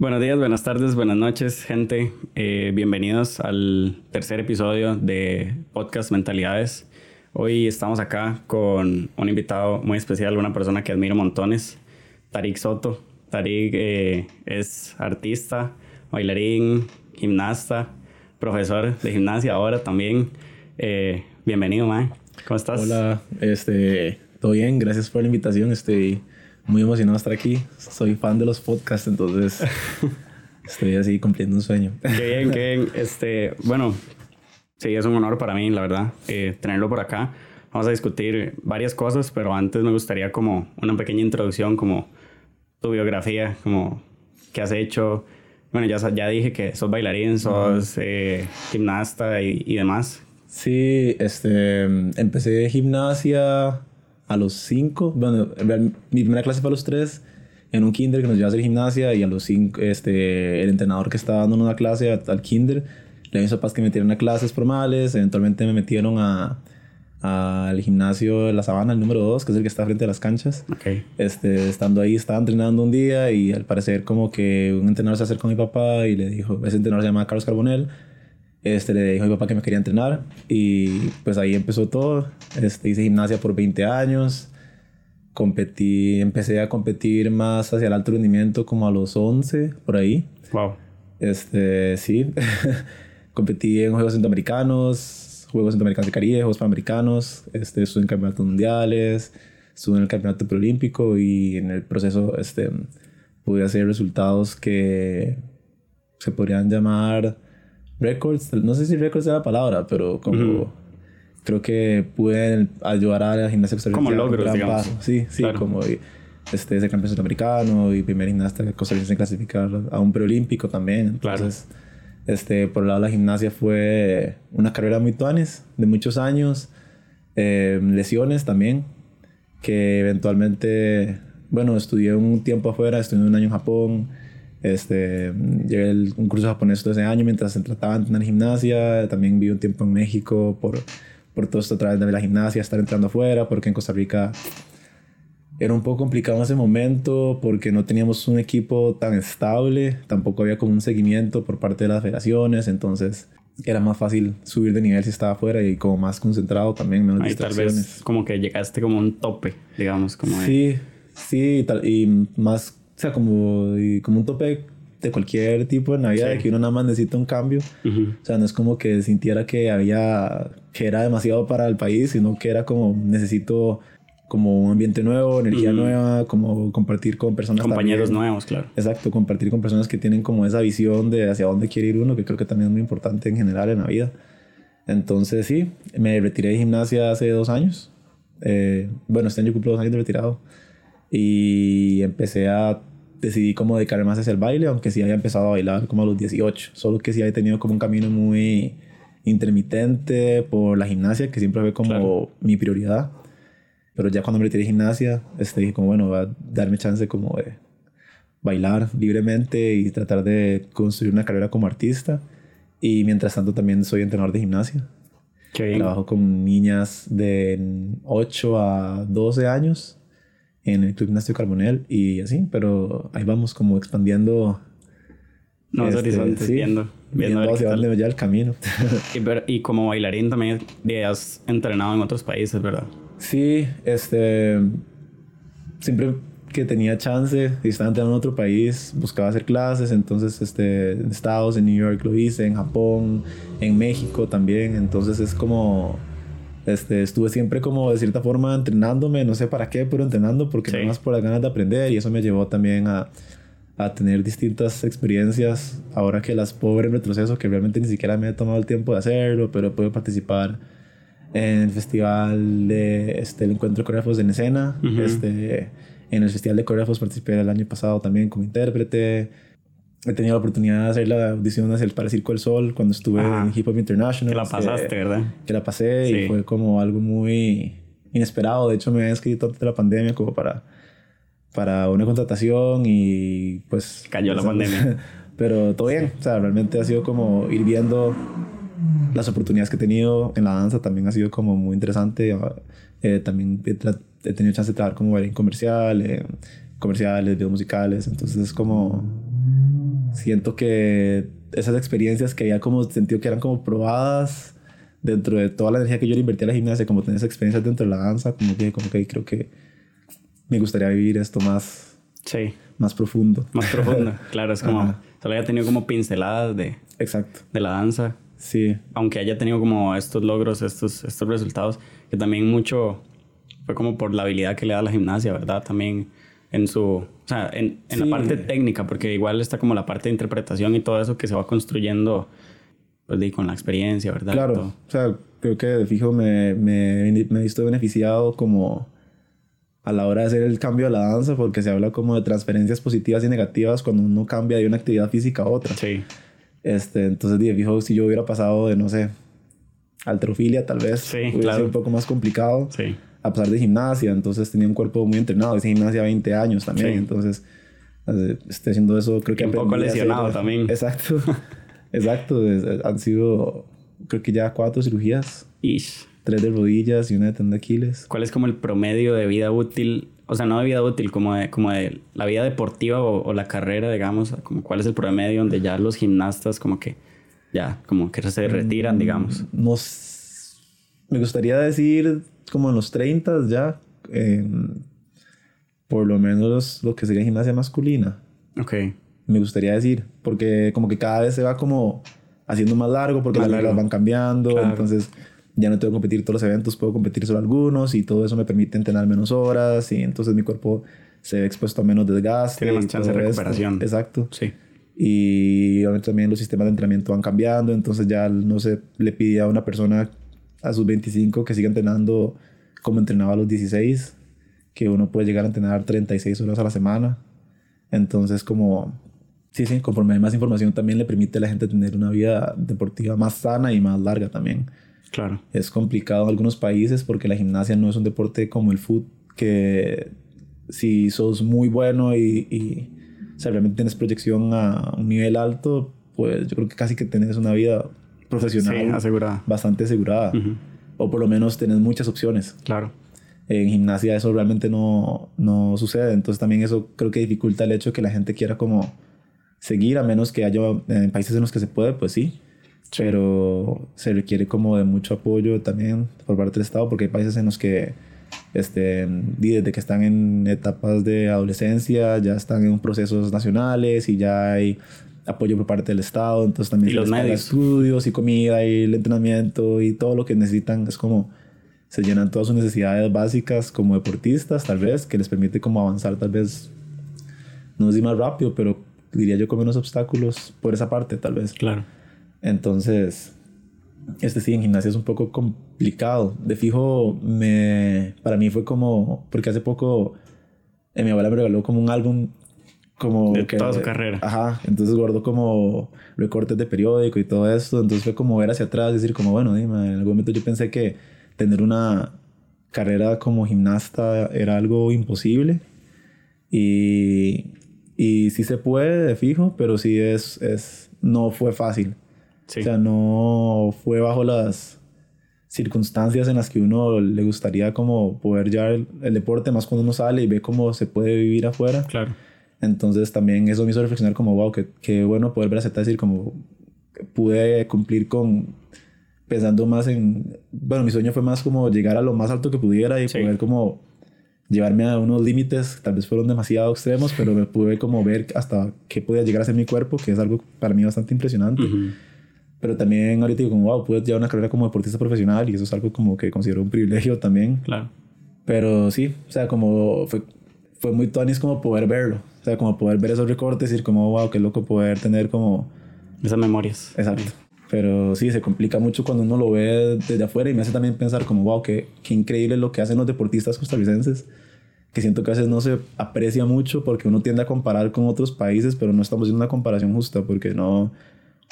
Buenos días, buenas tardes, buenas noches, gente. Eh, bienvenidos al tercer episodio de Podcast Mentalidades. Hoy estamos acá con un invitado muy especial, una persona que admiro montones, Tarik Soto. Tarik eh, es artista, bailarín, gimnasta, profesor de gimnasia ahora también. Eh, bienvenido, man. ¿Cómo estás? Hola, este, todo bien, gracias por la invitación. Estoy muy emocionado de estar aquí. Soy fan de los podcasts, entonces estoy así cumpliendo un sueño. Qué bien, qué bien. Este, bueno, sí, es un honor para mí, la verdad, eh, tenerlo por acá. Vamos a discutir varias cosas, pero antes me gustaría como una pequeña introducción, como tu biografía, como qué has hecho. Bueno, ya, ya dije que sos bailarín, sos eh, gimnasta y, y demás. Sí, este, empecé gimnasia a los 5. Bueno, mi primera clase fue a los 3 en un kinder que nos llevaba a hacer gimnasia y a los 5 este, el entrenador que estaba dando una clase al kinder le hizo paz que me metieron a clases formales. Eventualmente me metieron a al gimnasio de la Sabana, el número 2, que es el que está frente a las canchas. Okay. Este, estando ahí, estaba entrenando un día y al parecer como que un entrenador se acercó a mi papá y le dijo, ese entrenador se llama Carlos Carbonell, este, le dijo a mi papá que me quería entrenar y pues ahí empezó todo. Este, hice gimnasia por 20 años. Competí, empecé a competir más hacia el alto rendimiento como a los 11, por ahí. Wow. Este, sí. competí en Juegos Centroamericanos, Juegos Centroamericanos de Caribe, Juegos Panamericanos. Este, estuve en campeonatos mundiales, estuve en el campeonato preolímpico y en el proceso este, pude hacer resultados que se podrían llamar records, no sé si records es la palabra, pero como creo que pude ayudar a la gimnasia Como logros, digamos. Sí, sí, como este, ese campeón sudamericano y primer gimnasta costarricense en clasificar a un preolímpico también. Entonces, este, por el lado de la gimnasia fue una carrera muy tuanes, de muchos años, eh, lesiones también, que eventualmente, bueno, estudié un tiempo afuera, estudié un año en Japón, este, llegué a un curso japonés todo ese año mientras se trataba de entrenar gimnasia. También viví un tiempo en México por, por todo esto a través de la gimnasia, estar entrando afuera, porque en Costa Rica era un poco complicado en ese momento porque no teníamos un equipo tan estable, tampoco había como un seguimiento por parte de las federaciones, entonces era más fácil subir de nivel si estaba afuera y como más concentrado también, menos Ahí tal vez como que llegaste como un tope, digamos. Como sí, sí, y, tal, y más sea, como, como un tope de cualquier tipo de Navidad, de que uno nada más necesita un cambio. O sea, no es como que sintiera que había, que era demasiado para el país, sino que era como necesito como un ambiente nuevo, energía nueva, como compartir con personas. Compañeros nuevos, claro. Exacto, compartir con personas que tienen como esa visión de hacia dónde quiere ir uno, que creo que también es muy importante en general en la vida. Entonces, sí, me retiré de gimnasia hace dos años. Eh, bueno, este año cumplo dos años de retirado. Y empecé a decidí como dedicarme más hacia el baile, aunque sí había empezado a bailar como a los 18, solo que sí había tenido como un camino muy intermitente por la gimnasia, que siempre fue como mi prioridad. Pero ya cuando me retiré de gimnasia, este, dije como, bueno, va a darme chance como de bailar libremente y tratar de construir una carrera como artista. Y mientras tanto también soy entrenador de gimnasia. Qué bien. Trabajo con niñas de 8 a 12 años en el Club Gimnasio Carbonel y así, pero ahí vamos como expandiendo. No, este, horizontes, sí, viendo, viendo, viendo hacia dónde ya el camino. y, y, como bailarín también has entrenado en otros países, ¿verdad? Sí, este. Siempre que tenía chance y estaba entrenando en otro país, buscaba hacer clases. Entonces, este, en Estados, en New York lo hice, en Japón, en México también. Entonces, es como este, estuve siempre como de cierta forma entrenándome, no sé para qué, pero entrenando porque nada más por las ganas de aprender y eso me llevó también a, a tener distintas experiencias ahora que las puedo ver en retroceso, que realmente ni siquiera me he tomado el tiempo de hacerlo, pero puedo participar en el festival de este, el encuentro de coreógrafos en escena, este, en el festival de coreógrafos participé el año pasado también como intérprete he tenido la oportunidad de hacer la audición hacia el para Circo del Sol cuando estuve en Hip Hop International. Que la pasaste, ¿verdad? Que la pasé y fue como algo muy inesperado. De hecho, me había escrito antes de la pandemia como para, para una contratación y pues... Cayó la pandemia. Pero todo bien. O sea, realmente ha sido como ir viendo las oportunidades que he tenido en la danza. También ha sido como muy interesante. Eh, también he, he, tenido chance de trabajar como en comercial, comerciales, videos musicales. Entonces es como Siento que esas experiencias que había como sentido que eran como probadas dentro de toda la energía que yo le invertí a la gimnasia, como tener esas experiencias dentro de la danza, como que, como que creo que me gustaría vivir esto más, sí. más profundo. Más profundo, claro, es como, solo haya tenido como pinceladas de, Exacto. de la danza. Sí. Aunque haya tenido como estos logros, estos, estos resultados, que también mucho fue como por la habilidad que le da la gimnasia, ¿verdad? También en su, o sea, en, en la parte técnica, porque igual está como la parte de interpretación y todo eso que se va construyendo pues, con la experiencia, ¿verdad? Claro, o sea, creo que de fijo me, me, me he visto beneficiado como a la hora de hacer el cambio de la danza, porque se habla como de transferencias positivas y negativas cuando uno cambia de una actividad física a otra. Sí. Este, entonces, de fijo, si yo hubiera pasado de, no sé, alterofilia, tal vez, sí, hubiera claro. sido un poco más complicado. Sí. A pesar de gimnasia, entonces tenía un cuerpo muy entrenado. Hice gimnasia 20 años también, Sí. entonces estoy haciendo eso. Creo que un poco a hacer- lesionado también. Exacto, exacto. es- han sido, creo que ya cuatro cirugías, Ish. tres de rodillas y una de tendón de Aquiles. ¿Cuál es como el promedio de vida útil? O sea, no de vida útil, como de, como de la vida deportiva o, o la carrera, digamos. Como cuál es el promedio donde ya los gimnastas como que ya, como que se retiran, digamos. No s- me gustaría decir como en los 30 ya, por lo menos lo que sería gimnasia masculina. Ok. me gustaría decir, porque como que cada vez se va como haciendo más largo, porque Más las reglas van cambiando, Claro. entonces ya no tengo que competir todos los eventos, puedo competir solo algunos y todo eso me permite entrenar menos horas y entonces mi cuerpo se ve expuesto a menos desgaste. Tiene más chance de esto. recuperación. Exacto. Sí. Y obviamente también los sistemas de entrenamiento van cambiando, entonces ya no se le pide a una persona a sus 25 que siga entrenando como entrenaba a los 16, que uno puede llegar a entrenar 36 horas a la semana. Entonces como, sí, sí, conforme hay más información también le permite a la gente tener una vida deportiva más sana y más larga también. Claro. Es complicado en algunos países porque la gimnasia no es un deporte como el fútbol que si sos muy bueno y, y o sea, realmente tienes proyección a un nivel alto, pues yo creo que casi que tenés una vida profesional Sí, asegurada. bastante asegurada. O por lo menos tenés muchas opciones. Claro. En gimnasia eso realmente no, no sucede. Entonces también eso creo que dificulta el hecho que la gente quiera como seguir, a menos que haya en países en los que se puede, pues sí. Pero se requiere como de mucho apoyo también por parte del Estado, porque hay países en los que este, desde que están en etapas de adolescencia ya están en procesos nacionales y ya hay apoyo por parte del Estado, entonces también Y se los les paga estudios y comida y el entrenamiento y todo lo que necesitan. Es como se llenan todas sus necesidades básicas como deportistas tal vez que les permite como avanzar tal vez no sé si más rápido pero diría yo con menos obstáculos por esa parte tal vez. Claro. entonces este sí en gimnasia es un poco complicado. De fijo me para mí fue como porque hace poco eh, mi abuela me regaló como un álbum como De toda su carrera. Ajá, entonces guardó como recortes de periódico y todo esto, entonces fue como ver hacia atrás y decir como, bueno, dime, en algún momento yo pensé que tener una carrera como gimnasta era algo imposible y, y sí se puede, de fijo, pero sí es, es, no fue fácil. Sí. O sea, no fue bajo las circunstancias en las que uno le gustaría como poder llevar el, el deporte, más cuando uno sale y ve cómo se puede vivir afuera. claro. Entonces también eso me hizo reflexionar como, wow, qué, qué bueno poder ver a Z decir como pude cumplir con pensando más en, bueno, mi sueño fue más como llegar a lo más alto que pudiera y Sí. poder como llevarme a unos límites, tal vez fueron demasiado extremos, pero me pude como ver hasta qué podía llegar a ser mi cuerpo, que es algo para mí bastante impresionante. Ujú. Pero también ahorita digo como, wow, pude llevar una carrera como deportista profesional y eso es algo como que considero un privilegio también. Claro. Pero sí, o sea, como fue, fue muy tonis como poder verlo. O sea, como poder ver esos recortes y decir como, wow, qué loco poder tener como... Esas memorias. Exacto. Pero sí, se complica mucho cuando uno lo ve desde afuera y me hace también pensar como, wow, qué, qué increíble lo que hacen los deportistas costarricenses. Que siento que a veces no se aprecia mucho porque uno tiende a comparar con otros países, pero no estamos haciendo una comparación justa porque no... O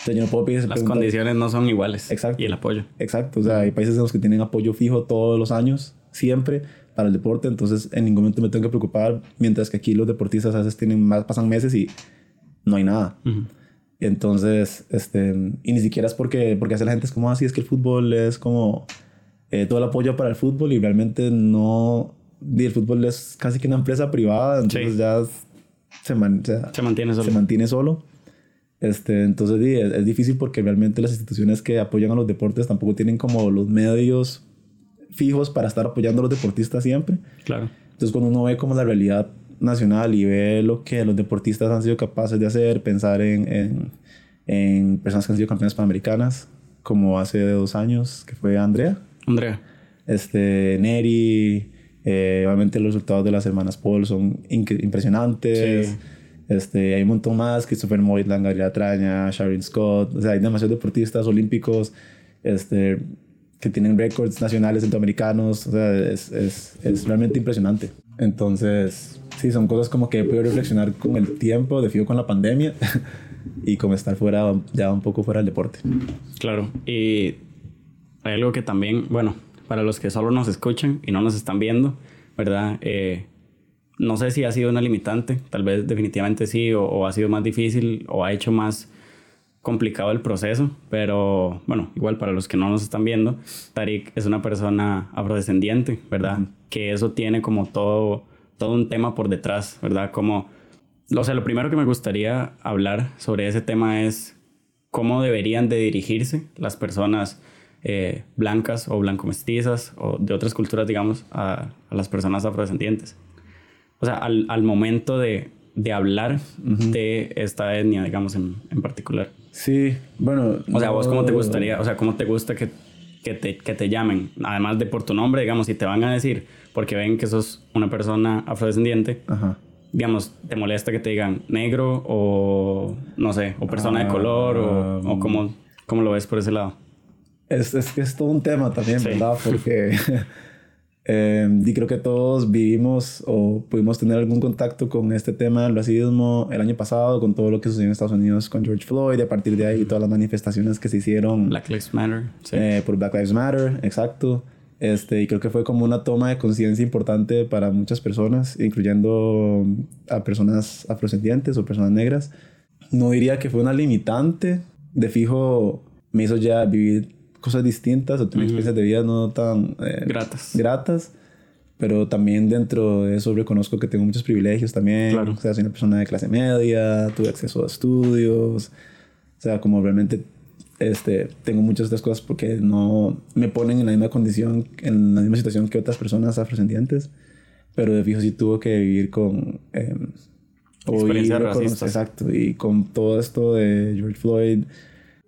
sea, yo no puedo pedir... Las preguntar- condiciones no son iguales. Exacto. Y el apoyo. Exacto, o sea, hay países en los que tienen apoyo fijo todos los años, siempre, para el deporte, entonces en ningún momento me tengo que preocupar, mientras que aquí los deportistas a veces tienen más, pasan meses y no hay nada. Ujú. Entonces, este, y ni siquiera es porque, porque hace la gente es como así, es que el fútbol es como eh, todo el apoyo para el fútbol y realmente no, y el fútbol es casi que una empresa privada, entonces Sí. ya se, man- Se mantiene solo. se mantiene solo. Este, entonces es, es, difícil porque realmente las instituciones que apoyan a los deportes tampoco tienen como los medios fijos para estar apoyando a los deportistas siempre. Claro. Entonces cuando uno ve como la realidad nacional y ve lo que los deportistas han sido capaces de hacer, pensar en, en, en personas que han sido campeonas panamericanas, como hace dos años, que fue Andrea. Andrea. Este, Neri, eh, obviamente los resultados de las hermanas Paul son impresionantes. Este, hay un montón más, Christopher Moitland, Gabriela Traña, Sharon Scott, o sea, hay demasiados deportistas olímpicos este, que tienen récords nacionales centroamericanos, o sea, es, es, es, realmente impresionante. Entonces, sí, son cosas como que he podido reflexionar con el tiempo, de con la pandemia y como estar fuera, ya un poco fuera del deporte. Claro, y hay algo que también, bueno, para los que solo nos escuchan y no nos están viendo, ¿verdad? Eh, no sé si ha sido una limitante, tal vez definitivamente sí, o, ha sido más difícil, o ha hecho más complicado el proceso, pero bueno, igual para los que no nos están viendo, Tarik es una persona afrodescendiente, ¿verdad? Que eso tiene como todo, todo un tema por detrás, ¿verdad? Como, o sea, lo primero que me gustaría hablar sobre ese tema es cómo deberían de dirigirse las personas eh, blancas o blanco-mestizas o de otras culturas, digamos, a, las personas afrodescendientes. O sea, al, al momento de, de hablar de esta etnia, digamos, en, en, particular. Sí, bueno. O sea, vos cómo te gustaría, o sea, cómo te gusta que, que, te, que te llamen, además de por tu nombre, digamos, si te van a decir, porque ven que sos una persona afrodescendiente, digamos, te molesta que te digan negro o, no sé, o persona de color o, o cómo, cómo lo ves por ese lado. Es, es que es todo un tema también, ¿verdad? Porque eh, y creo que todos vivimos o pudimos tener algún contacto con este tema del racismo el año pasado, con todo lo que sucedió en Estados Unidos con George Floyd, a partir de ahí todas las manifestaciones que se hicieron. Black Lives Matter. Sí. Eh, por Black Lives Matter, exacto. Este, y creo que fue como una toma de conciencia importante para muchas personas, incluyendo a personas afrodescendientes o personas negras. No diría que fue una limitante, de fijo me hizo ya vivir cosas distintas o tener experiencias de vida no tan eh, gratas. gratas. Pero también dentro de eso reconozco que tengo muchos privilegios también. Claro. O sea, soy una persona de clase media, tuve acceso a estudios. O sea, como realmente este, tengo muchas de estas cosas porque no me ponen en la misma condición, en la misma situación que otras personas afrodescendientes. Pero de fijo sí tuvo que vivir con... Eh, Experiencias racistas. Exacto. Y con todo esto de George Floyd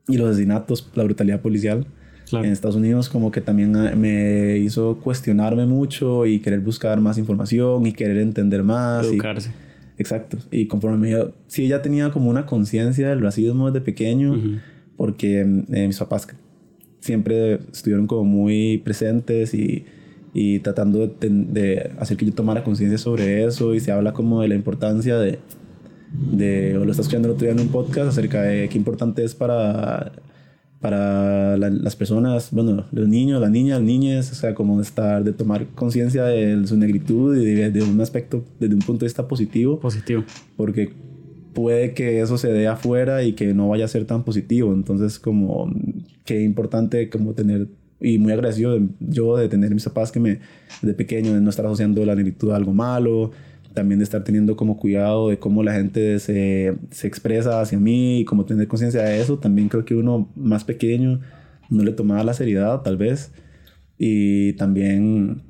y los asesinatos, la brutalidad policial en Estados Unidos como que también ah, me hizo cuestionarme mucho y querer buscar más información y querer entender más. Educarse. exacto. Y conforme me... Sí, ella tenía como una conciencia del racismo desde pequeño, porque eh, mis papás siempre estuvieron como muy presentes y, y tratando de, de, hacer que yo tomara conciencia sobre eso y se habla como de la importancia de, de o lo estás escuchando el otro día en un podcast acerca de qué importante es para para las personas, bueno, los niños, las niñas, niñas, o sea, como estar, de tomar conciencia de su negritud y de, un aspecto, desde un punto de vista positivo. Positivo. Porque puede que eso se dé afuera y que no vaya a ser tan positivo. Entonces, como, qué importante como tener, y muy agradecido yo de tener mis papás que me, de pequeño, de no estar asociando la negritud a algo malo, también de estar teniendo como cuidado de cómo la gente se, se expresa hacia mí y como tener conciencia de eso. También creo que uno más pequeño no le tomaba la seriedad, tal vez. Y también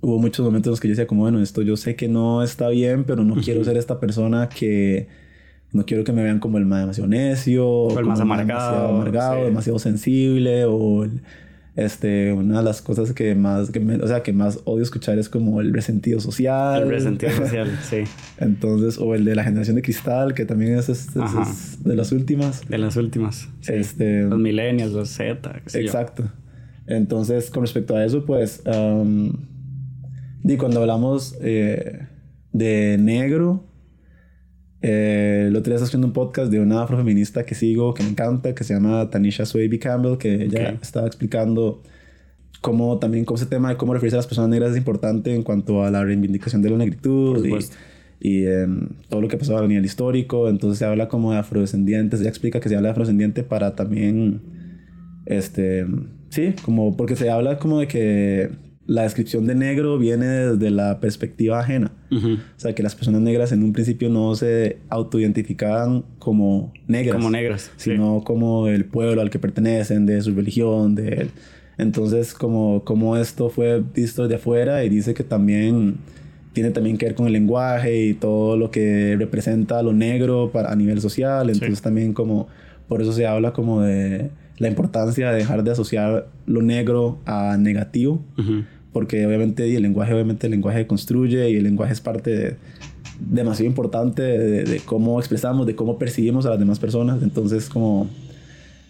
hubo muchos momentos en los que yo decía como, bueno, esto yo sé que no está bien, pero no quiero ser esta persona que... No quiero que me vean como el más demasiado necio. O el más amargado. Demasiado amargado, demasiado sensible. O este, una de las cosas que más, que o sea, que más odio escuchar es como el resentido social. El resentido social, sí. Entonces, o el de la generación de cristal, que también es, de las últimas. De las últimas. Este, los millennials, los Z. Exacto. Entonces, con respecto a eso, pues, um, y cuando hablamos eh, de negro, eh, el otro día estaba haciendo un podcast de una afrofeminista que sigo, que me encanta, que se llama Tanisha Swaby Campbell, que ella estaba explicando cómo también cómo ese tema de cómo referirse a las personas negras es importante en cuanto a la reivindicación de la negritud y, em, todo lo que pasó a nivel histórico. Entonces se habla como de afrodescendientes, ella explica que se habla de afrodescendiente para también, este, sí, como porque se habla como de que la descripción de negro viene desde la perspectiva ajena. O sea, que las personas negras en un principio no se autoidentificaban como negras. Como negras. Sino como el pueblo al que pertenecen, de su religión, de... Entonces, como, como esto fue visto de afuera y dice que también tiene también que ver con el lenguaje y todo lo que representa lo negro para, a nivel social. Entonces también como, por eso se habla como de la importancia de dejar de asociar lo negro a negativo, porque obviamente el lenguaje, obviamente el lenguaje construye y el lenguaje es parte demasiado importante de, cómo expresamos, de cómo percibimos a las demás personas. Entonces como,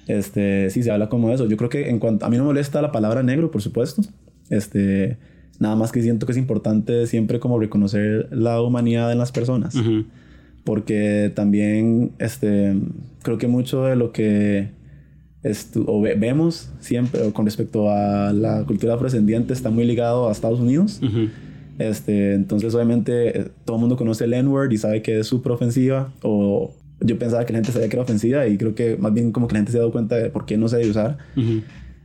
este, sí, se habla como eso. Yo creo que en cuanto, a mí no me molesta la palabra negro, por supuesto. Este, nada más que siento que es importante siempre como reconocer la humanidad en las personas. Porque también, este, creo que mucho de lo que o vemos siempre con respecto a la cultura afrodescendiente está muy ligado a Estados Unidos. este, entonces, obviamente, eh, todo el mundo conoce el N-word y sabe que es súper ofensiva. O yo pensaba que la gente sabía que era ofensiva y creo que más bien como que la gente se ha dado cuenta de por qué no se debe usar.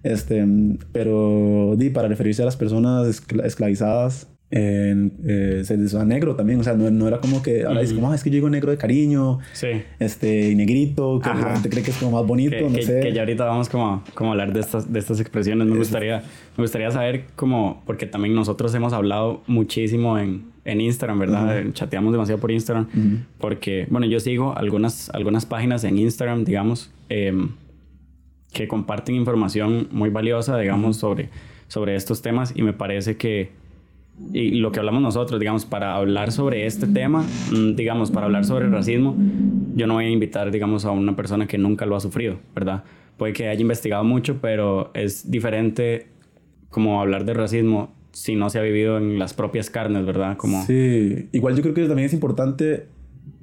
este, pero di, para referirse a las personas esclavizadas en, eh, se usa negro también, o sea, no, no era como que ahora dice como, ah, es que yo digo negro de cariño, sí. este, y negrito, que la gente cree que es como más bonito, que, no sé. Que ya ahorita vamos como, como a hablar de estas, de estas expresiones, me gustaría, me gustaría saber como, porque también nosotros hemos hablado muchísimo en, en Instagram, ¿verdad? Chateamos demasiado por Instagram, porque, bueno, yo sigo algunas, algunas páginas en Instagram, digamos, em, que comparten información muy valiosa, digamos, sobre, sobre estos temas y me parece que y lo que hablamos nosotros, digamos, para hablar sobre este tema, mm, digamos, para hablar sobre el racismo, yo no voy a invitar, digamos, a una persona que nunca lo ha sufrido, ¿verdad? Puede que haya investigado mucho, pero es diferente como hablar de racismo si no se ha vivido en las propias carnes, ¿verdad? Como... Sí, igual yo creo que también es importante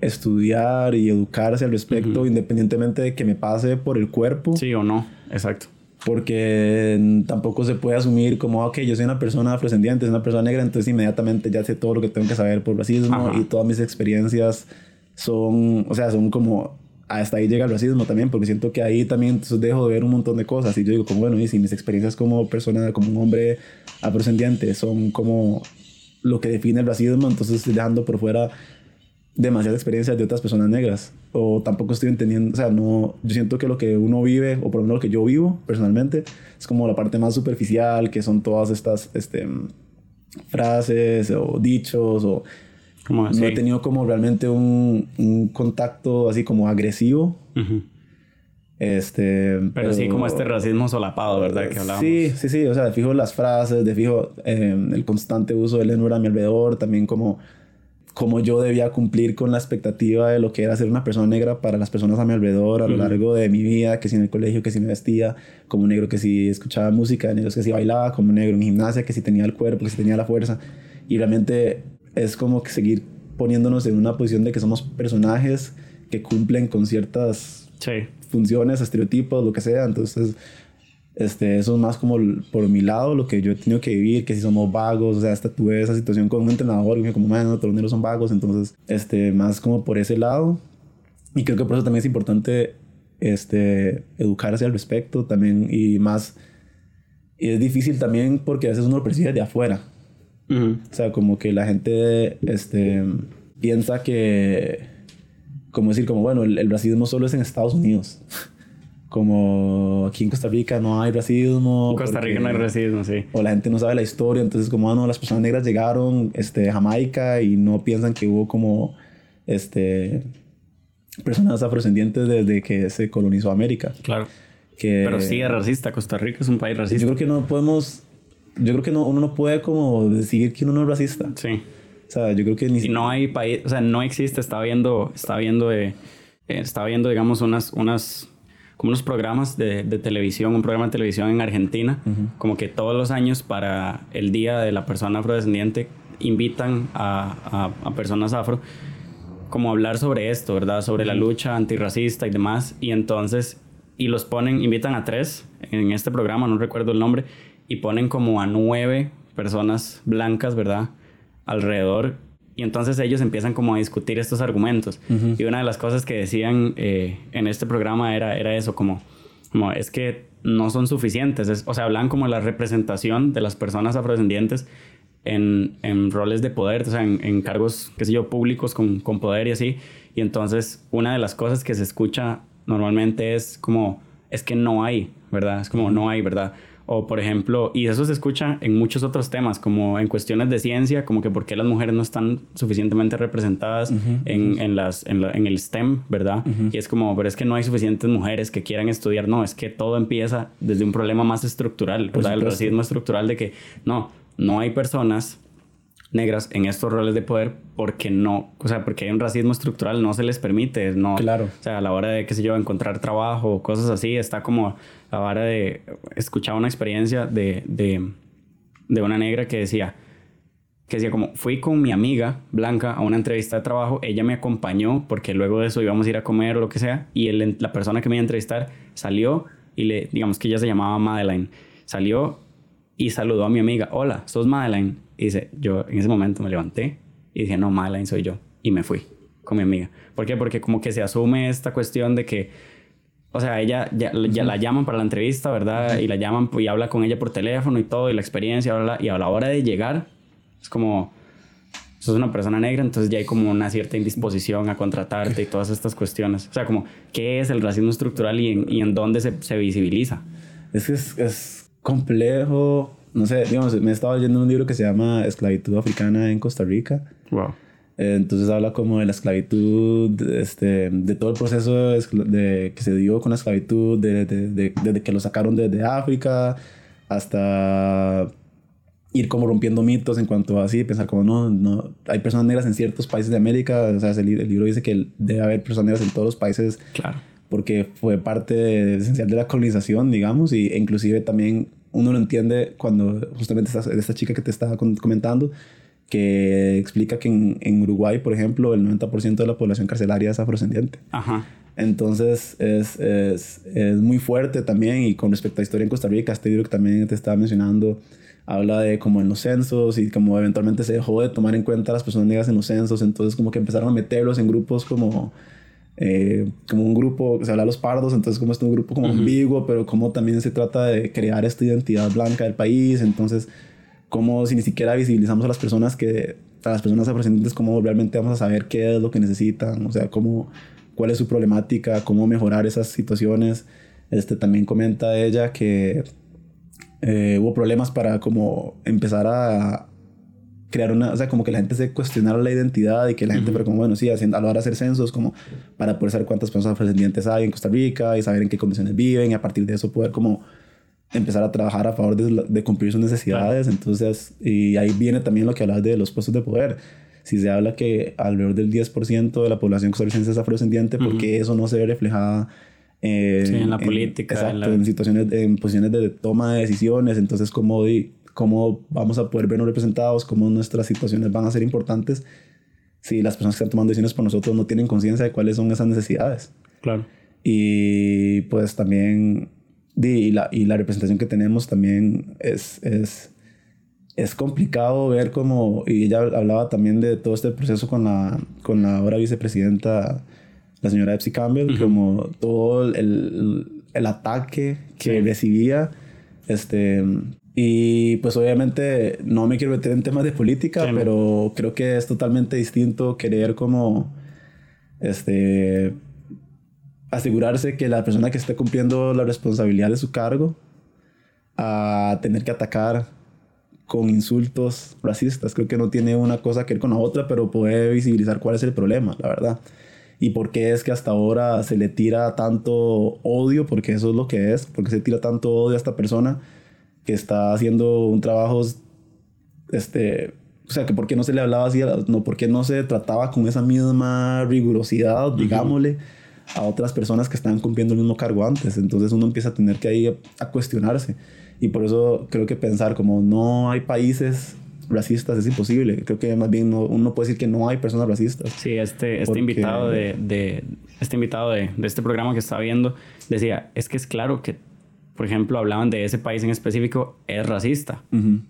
estudiar y educarse al respecto, independientemente de que me pase por el cuerpo. Sí o no, exacto porque tampoco se puede asumir como, ok, yo soy una persona afrodescendiente, soy una persona negra, entonces inmediatamente ya sé todo lo que tengo que saber por racismo y todas mis experiencias son, o sea, son como, hasta ahí llega el racismo también, porque siento que ahí también entonces dejo de ver un montón de cosas y yo digo, como bueno, y si mis experiencias como persona, como un hombre afrodescendiente son como lo que define el racismo, entonces estoy dejando por fuera demasiadas experiencias de otras personas negras o tampoco estoy entendiendo, o sea, no, yo siento que lo que uno vive, o por lo menos lo que yo vivo personalmente, es como la parte más superficial, que son todas estas este, frases o dichos, o no he tenido como realmente un, un contacto así como agresivo. Este, pero, sí, como este racismo solapado, ¿verdad? Que hablábamos. Sí, sí, sí. O sea, de fijo las frases, de fijo eh, el constante uso del N a mi alrededor, también como cómo yo debía cumplir con la expectativa de lo que era ser una persona negra para las personas a mi alrededor a lo largo de mi vida, que si en el colegio, que si me vestía como negro, que si escuchaba música, negros que si bailaba como negro en gimnasia, que si tenía el cuerpo, que si tenía la fuerza. Y realmente es como que seguir poniéndonos en una posición de que somos personajes que cumplen con ciertas funciones, estereotipos, lo que sea. Entonces este, eso es más como por mi lado lo que yo he tenido que vivir, que si somos vagos, o sea, hasta tuve esa situación con un entrenador y me como, man, no, todos los negros son vagos, entonces, este, más como por ese lado. Y creo que por eso también es importante, este, educarse al respecto también y más, y es difícil también porque a veces uno lo percibe de afuera. O sea, como que la gente, este, piensa que, como decir, como, bueno, el racismo solo es en Estados Unidos como aquí en Costa Rica no hay racismo. En Costa Rica no hay racismo, sí. O la gente no sabe la historia, entonces como, ah, no, las personas negras llegaron este, a Jamaica y no piensan que hubo como, este, personas afrodescendientes desde que se colonizó América. Claro. Que, Pero sí es racista, Costa Rica es un país racista. Yo creo que no podemos, yo creo que no, uno no puede como decir que uno no es racista. Sí. O sea, yo creo que ni Y no hay país, o sea, no existe, estaba viendo, estaba viendo, eh, estaba viendo, digamos, unas, unas como unos programas de, de, televisión, un programa de televisión en Argentina, como que todos los años para el Día de la Persona Afrodescendiente invitan a, a, personas afro como a hablar sobre esto, ¿verdad? Sobre la lucha antirracista y demás. Y entonces, y los ponen, invitan a tres en este programa, no recuerdo el nombre, y ponen como a nueve personas blancas, ¿verdad? Alrededor y entonces ellos empiezan como a discutir estos argumentos. Y una de las cosas que decían eh, en este programa era, era eso, como, Como es que no son suficientes. o sea, hablan como la representación de las personas afrodescendientes en, en roles de poder, o sea, en, en, cargos, qué sé yo, públicos con, con poder y así. Y entonces, una de las cosas que se escucha normalmente es como, es que no hay, ¿verdad? Es como, no hay, ¿verdad? O por ejemplo, y eso se escucha en muchos otros temas, como en cuestiones de ciencia, como que por qué las mujeres no están suficientemente representadas en, en, las, en, en, el STEM, ¿verdad? Y es como, pero es que no hay suficientes mujeres que quieran estudiar. No, es que todo empieza desde un problema más estructural, ¿verdad? El racismo estructural de que no, no hay personas negras en estos roles de poder porque no, o sea, porque hay un racismo estructural, no se les permite, no. Claro. O sea, a la hora de, qué sé yo, encontrar trabajo o cosas así, está como la hora de escuchar una experiencia de, de, de una negra que decía, que decía como, fui con mi amiga Blanca a una entrevista de trabajo, ella me acompañó porque luego de eso íbamos a ir a comer o lo que sea, y el, la persona que me iba a entrevistar salió y le, digamos que ella se llamaba Madeline, salió y saludó a mi amiga, hola, sos Madeline. Y dice, yo en ese momento me levanté y dije, no, Madeline soy yo. Y me fui con mi amiga. ¿Por qué? Porque como que se asume esta cuestión de que, o sea, ella ya, ya la llaman para la entrevista, ¿verdad? Y la llaman y habla con ella por teléfono y todo, y la experiencia, bla, y a la hora de llegar, es como, sos una persona negra, entonces ya hay como una cierta indisposición a contratarte y todas estas cuestiones. O sea, como, ¿qué es el racismo estructural y en, y en dónde se, se visibiliza? Es que es, es complejo. No sé, digamos, me estaba leyendo un libro que se llama Esclavitud Africana en Costa Rica. Wow. Entonces habla como de la esclavitud, este, de todo el proceso de, que se dio con la esclavitud, desde de, de, que lo sacaron desde África hasta ir como rompiendo mitos en cuanto a así, pensar como no, no, hay personas negras en ciertos países de América, o sea, el, el libro dice que debe haber personas negras en todos los países. Claro porque fue parte esencial de la colonización, digamos, y, e inclusive también uno lo entiende cuando justamente esta, esta chica que te estaba comentando, que explica que en, en Uruguay, por ejemplo, el 90% de la población carcelaria es afrodescendiente. Ajá. Entonces es, es, es, muy fuerte también y con respecto a historia en Costa Rica, este libro que también te estaba mencionando, habla de como en los censos y como eventualmente se dejó de tomar en cuenta a las personas negras en los censos, entonces como que empezaron a meterlos en grupos como eh, como un grupo, se habla de los pardos, entonces como es un grupo como ambiguo, pero como también se trata de crear esta identidad blanca del país, entonces como si ni siquiera visibilizamos a las personas que, a las personas afrodescendientes, cómo realmente vamos a saber qué es lo que necesitan, o sea, cómo, cuál es su problemática, cómo mejorar esas situaciones. Este, también comenta ella que eh, hubo problemas para como empezar a, crear una, o sea, como que la gente se cuestionara la identidad y que la gente, pero como, bueno, sí, haciendo, a hora de hacer censos, como para poder saber cuántas personas afrodescendientes hay en Costa Rica y saber en qué condiciones viven y a partir de eso poder como empezar a trabajar a favor de, de cumplir sus necesidades. Entonces, y ahí viene también lo que hablas de los puestos de poder. Si se habla que alrededor del 10% de la población costarricense es afrodescendiente, porque eso no se ve reflejada en, en la política. Exacto, en, situaciones, en posiciones de toma de decisiones. Entonces, como cómo vamos a poder vernos representados, cómo nuestras situaciones van a ser importantes si las personas que están tomando decisiones por nosotros no tienen conciencia de cuáles son esas necesidades. Claro. Y pues también, y la, y la representación que tenemos también es, es, es complicado ver cómo, y ella hablaba también de todo este proceso con la, con la ahora vicepresidenta, la señora Epsi Campbell, como todo el, el ataque que recibía, este, y pues obviamente no me quiero meter en temas de política, pero creo que es totalmente distinto querer como este asegurarse que la persona que esté cumpliendo la responsabilidad de su cargo a tener que atacar con insultos racistas. Creo que no tiene una cosa que ver con la otra, pero puede visibilizar cuál es el problema, la verdad. Y por qué es que hasta ahora se le tira tanto odio, porque eso es lo que es, porque se tira tanto odio a esta persona que está haciendo un trabajo, este, o sea, que por qué no se le hablaba así, no, por qué no se trataba con esa misma rigurosidad, digámosle, a otras personas que estaban cumpliendo el mismo cargo antes. Entonces uno empieza a tener que ir a cuestionarse. Y por eso creo que pensar como no hay países racistas es imposible. Creo que más bien no, uno puede decir que no hay personas racistas. Sí, este, este invitado, de, de, este invitado de, de este programa que estaba viendo decía, es que es claro que por ejemplo, hablaban de ese país en específico, es racista.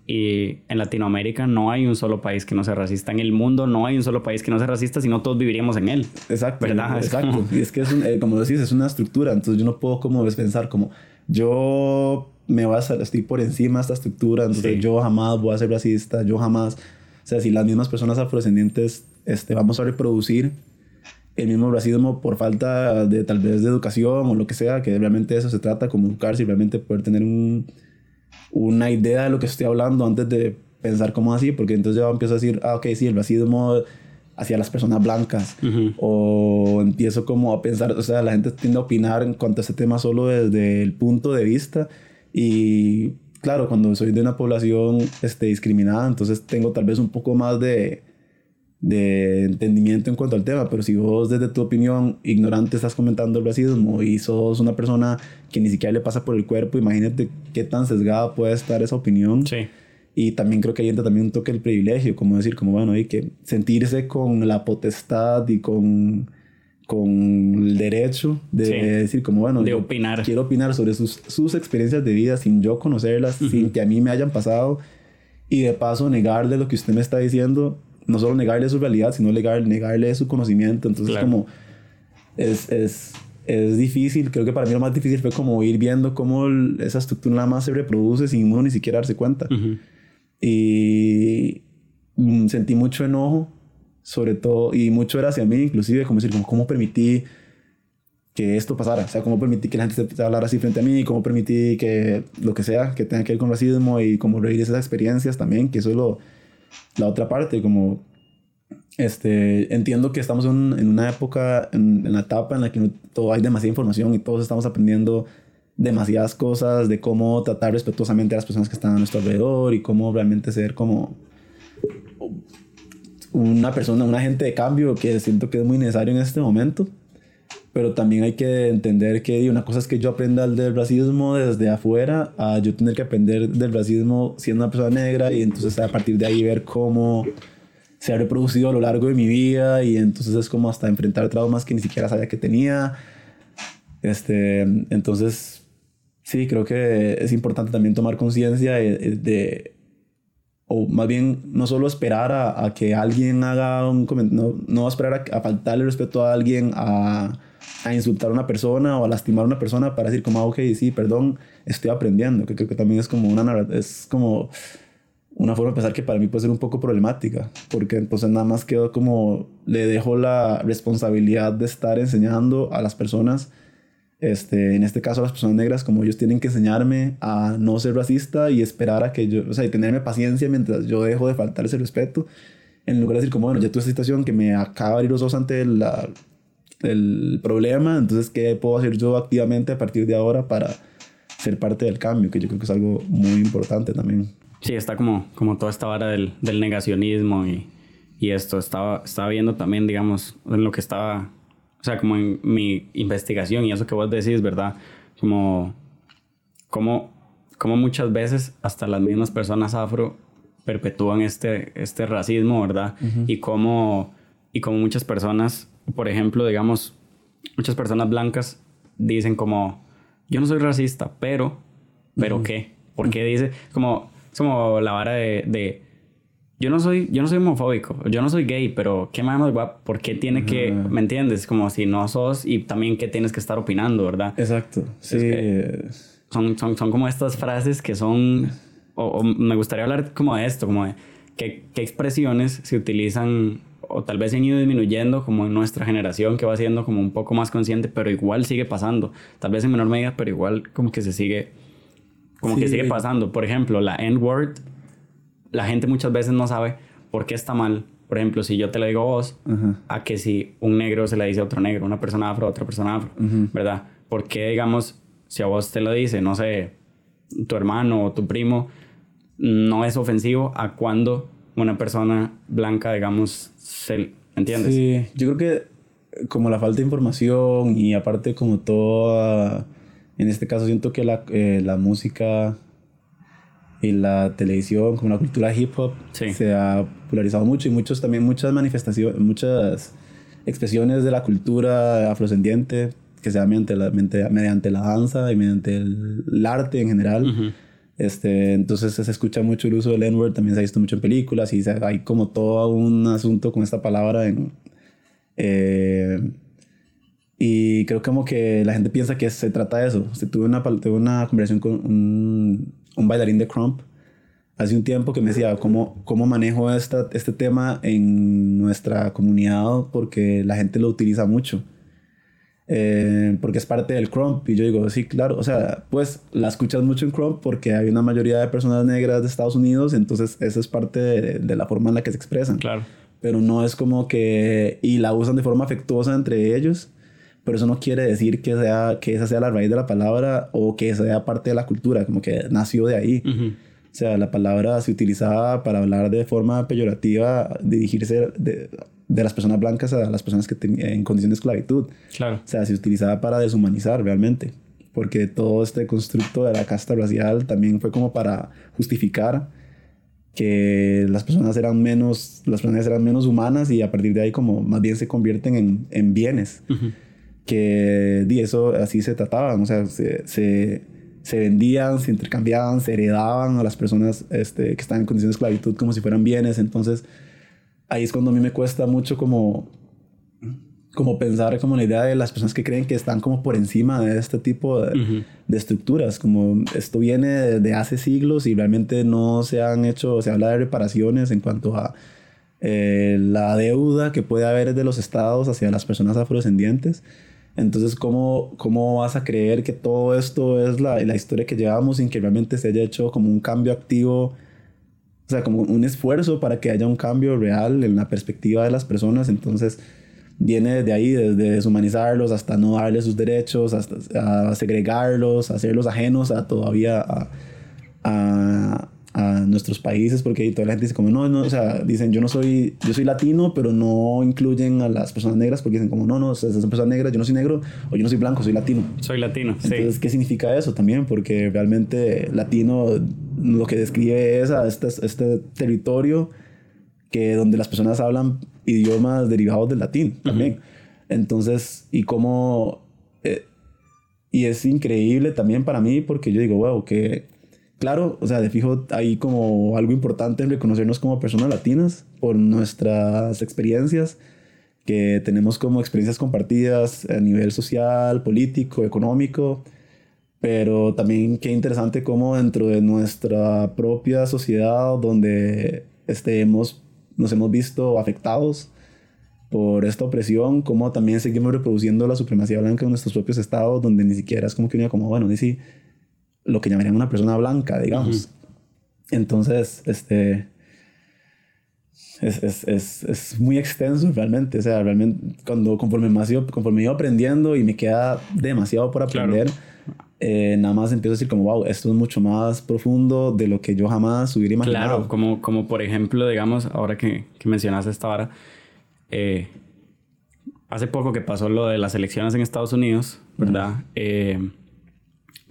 Y en Latinoamérica no hay un solo país que no sea racista. En el mundo no hay un solo país que no sea racista, si no todos viviríamos en él. Exacto. ¿Verdad? Exacto. Y es que, es eh, como decís, es una estructura. Entonces yo no puedo como pensar como yo me voy a estoy por encima de esta estructura, entonces yo jamás voy a ser racista, yo jamás, o sea, si las mismas personas afrodescendientes este, vamos a reproducir el mismo racismo por falta de tal vez de educación o lo que sea, que realmente eso se trata, como educarse y realmente poder tener un, una idea de lo que estoy hablando antes de pensar como así, porque entonces yo empiezo a decir, ah, ok, sí, el racismo hacia las personas blancas, o empiezo como a pensar, o sea, la gente tiende a opinar en cuanto a ese tema solo desde el punto de vista, y claro, cuando soy de una población este, discriminada, entonces tengo tal vez un poco más de de entendimiento en cuanto al tema, pero si vos desde tu opinión ignorante estás comentando el racismo y sos una persona que ni siquiera le pasa por el cuerpo, imagínate qué tan sesgada puede estar esa opinión. Sí. Y también creo que ahí entra también un toque el privilegio, como decir, como bueno, y que sentirse con la potestad y con, con el derecho de decir, como bueno, de opinar. Quiero opinar sobre sus, sus experiencias de vida sin yo conocerlas, sin que a mí me hayan pasado y de paso negarle lo que usted me está diciendo no solo negarle su realidad, sino negar, negarle su conocimiento. Entonces, como es, es, es, difícil. Creo que para mí lo más difícil fue como ir viendo cómo esa estructura nada más se reproduce sin uno ni siquiera darse cuenta. Y mm, sentí mucho enojo, sobre todo, y mucho era hacia mí, inclusive, como decir, como, ¿cómo permití que esto pasara? O sea, ¿cómo permití que la gente se hablara así frente a mí? ¿Cómo permití que lo que sea, que tenga que ver con racismo y como reír esas experiencias también? Que eso es lo la otra parte, como este, entiendo que estamos en, en una época, en, en, la etapa en la que todo hay demasiada información y todos estamos aprendiendo demasiadas cosas de cómo tratar respetuosamente a las personas que están a nuestro alrededor y cómo realmente ser como una persona, un agente de cambio que siento que es muy necesario en este momento pero también hay que entender que una cosa es que yo aprenda del racismo desde afuera a yo tener que aprender del racismo siendo una persona negra y entonces a partir de ahí ver cómo se ha reproducido a lo largo de mi vida y entonces es como hasta enfrentar traumas que ni siquiera sabía que tenía. Este, entonces, sí, creo que es importante también tomar conciencia de, o más bien no solo esperar a, a que alguien haga un comentario, no, no esperar a, a faltarle respeto a alguien, a a insultar a una persona o a lastimar a una persona para decir como, ah, ok, sí, perdón, estoy aprendiendo, que creo que también es como una, es como una forma de pensar que para mí puede ser un poco problemática, porque entonces nada más quedo como, le dejo la responsabilidad de estar enseñando a las personas, este, en este caso a las personas negras, como ellos tienen que enseñarme a no ser racista y esperar a que yo, o sea, y tenerme paciencia mientras yo dejo de faltar ese respeto, en lugar de decir como, bueno, ya tuve esta situación que me acaba de abrir los ojos ante la el problema, entonces, ¿qué puedo hacer yo activamente a partir de ahora para ser parte del cambio? Que yo creo que es algo muy importante también. Sí, está como, como toda esta vara del, del negacionismo y, y, esto. Estaba, estaba viendo también, digamos, en lo que estaba, o sea, como en mi investigación y eso que vos decís, ¿verdad? Como, como, como muchas veces hasta las mismas personas afro perpetúan este, este racismo, ¿verdad? Y como, y como muchas personas por ejemplo, digamos, muchas personas blancas dicen como, yo no soy racista, pero, ¿pero qué? ¿Por qué dice? Como, es como la vara de, de, yo no soy, yo no soy homofóbico, yo no soy gay, pero ¿qué más guapo? ¿Por qué tiene que, me entiendes? Como si no sos y también qué tienes que estar opinando, ¿verdad? Exacto, sí. son, son, son como estas frases que son, o, me gustaría hablar como de esto, como de qué, qué expresiones se utilizan o tal vez han ido disminuyendo como en nuestra generación que va siendo como un poco más consciente, pero igual sigue pasando. Tal vez en menor medida, pero igual como que se sigue, como que sigue pasando. Por ejemplo, la N-word, la gente muchas veces no sabe por qué está mal. Por ejemplo, si yo te lo digo a vos, a que si un negro se le dice a otro negro, una persona afro a otra persona afro, ¿verdad? ¿Por qué, digamos, si a vos te lo dice, no sé, tu hermano o tu primo, no es ofensivo a cuando una persona blanca, digamos, se, ¿entiendes? Sí, yo creo que como la falta de información y aparte como toda, en este caso siento que la, eh, la música y la televisión, como la cultura hip hop, se ha popularizado mucho y muchos también muchas manifestaciones, muchas expresiones de la cultura afrodescendiente que sea mediante la, mediante, la danza y mediante el, arte en general. Este, entonces se escucha mucho el uso del N-word, también se ha visto mucho en películas y hay como todo un asunto con esta palabra en... Eh, y creo como que la gente piensa que se trata de eso. O tuve, una, tuve una conversación con un, un bailarín de Crump hace un tiempo que me decía cómo, cómo manejo esta, este tema en nuestra comunidad porque la gente lo utiliza mucho. Eh, porque es parte del crump y yo digo, sí, claro, o sea, pues la escuchas mucho en crump porque hay una mayoría de personas negras de Estados Unidos, entonces esa es parte de, de la forma en la que se expresan. Claro. Pero no es como que, y la usan de forma afectuosa entre ellos, pero eso no quiere decir que, sea, que esa sea la raíz de la palabra o que sea parte de la cultura, como que nació de ahí. O sea, la palabra se utilizaba para hablar de forma peyorativa, dirigirse de, de las personas blancas a las personas que en condición de esclavitud. Claro. O sea, se utilizaba para deshumanizar realmente. Porque todo este constructo de la casta racial también fue como para justificar que las personas eran menos, las personas eran menos humanas y a partir de ahí como más bien se convierten en, en bienes. Que y eso así se trataban, o sea, se, se se vendían, se intercambiaban, se heredaban a las personas este, que están en condiciones de esclavitud como si fueran bienes. Entonces, ahí es cuando a mí me cuesta mucho como, como pensar como la idea de las personas que creen que están como por encima de este tipo de, estructuras. Como esto viene de, hace siglos y realmente no se han hecho, se habla de reparaciones en cuanto a eh, la deuda que puede haber de los estados hacia las personas afrodescendientes. Entonces, ¿cómo, ¿cómo vas a creer que todo esto es la, la historia que llevamos sin que realmente se haya hecho como un cambio activo? O sea, como un esfuerzo para que haya un cambio real en la perspectiva de las personas. Entonces, viene desde ahí, desde deshumanizarlos hasta no darles sus derechos, hasta a segregarlos, hacerlos ajenos a todavía a, a, a nuestros países porque toda la gente dice como no, no, o sea, dicen yo no soy, yo soy latino, pero no incluyen a las personas negras porque dicen como no, no, esas son personas negras, yo no soy negro o yo no soy blanco, soy latino. Soy latino, Entonces, ¿qué significa eso también? Porque realmente latino lo que describe es a este, este territorio que donde las personas hablan idiomas derivados del latín también. Entonces, y cómo... Eh, y es increíble también para mí porque yo digo, wow, que claro, o sea, de fijo hay como algo importante en reconocernos como personas latinas por nuestras experiencias, que tenemos como experiencias compartidas a nivel social, político, económico, pero también qué interesante cómo dentro de nuestra propia sociedad, donde este, nos hemos visto afectados por esta opresión, cómo también seguimos reproduciendo la supremacía blanca en nuestros propios estados, donde ni siquiera es como que uno como, bueno, ni si lo que llamarían una persona blanca, digamos. Entonces, este, es, es, es, es, muy extenso realmente. O sea, realmente cuando conforme, más yo, conforme iba aprendiendo y me queda demasiado por aprender, eh, nada más empiezo a decir como, wow, esto es mucho más profundo de lo que yo jamás hubiera imaginado. Claro, como, como por ejemplo, digamos, ahora que, que mencionaste esta hora, eh, hace poco que pasó lo de las elecciones en Estados Unidos, ¿verdad? Eh,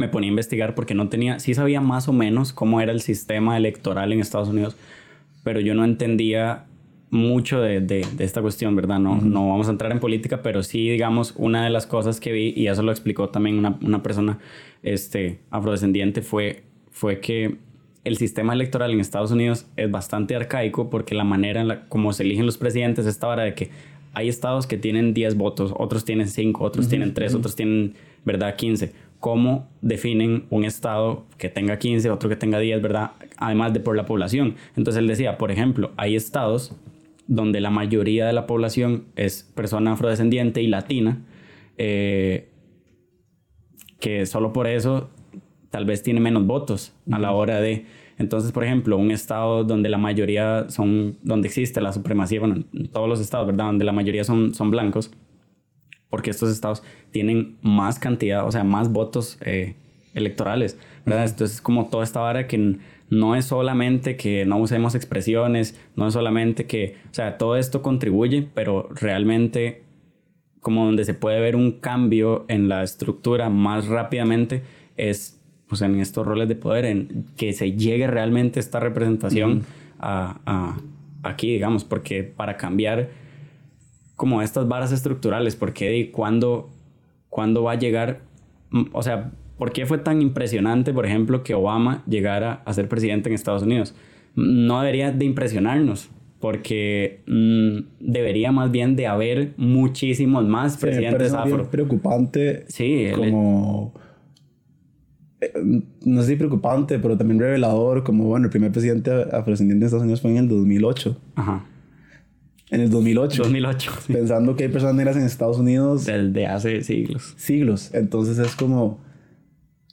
me ponía a investigar porque no tenía, sí sabía más o menos cómo era el sistema electoral en Estados Unidos, pero yo no entendía mucho de, de, esta cuestión, ¿verdad? No, no vamos a entrar en política, pero sí, digamos, una de las cosas que vi, y eso lo explicó también una, una persona este, afrodescendiente, fue, fue que el sistema electoral en Estados Unidos es bastante arcaico porque la manera en la, como se eligen los presidentes, esta hora de que hay estados que tienen 10 votos, otros tienen 5, otros tienen 3, otros tienen, ¿verdad?, 15 cómo definen un estado que tenga 15, otro que tenga 10, ¿verdad? Además de por la población. Entonces él decía, por ejemplo, hay estados donde la mayoría de la población es persona afrodescendiente y latina, eh, que solo por eso tal vez tiene menos votos a la hora de... Entonces, por ejemplo, un estado donde la mayoría son, donde existe la supremacía, bueno, en todos los estados, ¿verdad? Donde la mayoría son, son blancos, porque estos estados tienen más cantidad, o sea, más votos eh, electorales, ¿verdad? Entonces, como toda esta vara que no es solamente que no usemos expresiones, no es solamente que, o sea, todo esto contribuye, pero realmente como donde se puede ver un cambio en la estructura más rápidamente es pues en estos roles de poder, en que se llegue realmente esta representación a, a, aquí, digamos, porque para cambiar como estas varas estructurales, porque cuando, cuándo va a llegar, mm, o sea, ¿por qué fue tan impresionante, por ejemplo, que Obama llegara a ser presidente en Estados Unidos? No debería de impresionarnos, porque mm, debería más bien de haber muchísimos más presidentes afro. preocupante. Sí, como eh, no sé si preocupante, pero también revelador, como bueno, el primer presidente afrodescendiente de Estados Unidos fue en el 2008. Ajá. En el 2008. 2008. Pensando que hay personas negras en Estados Unidos. Desde hace siglos. Siglos. Entonces es como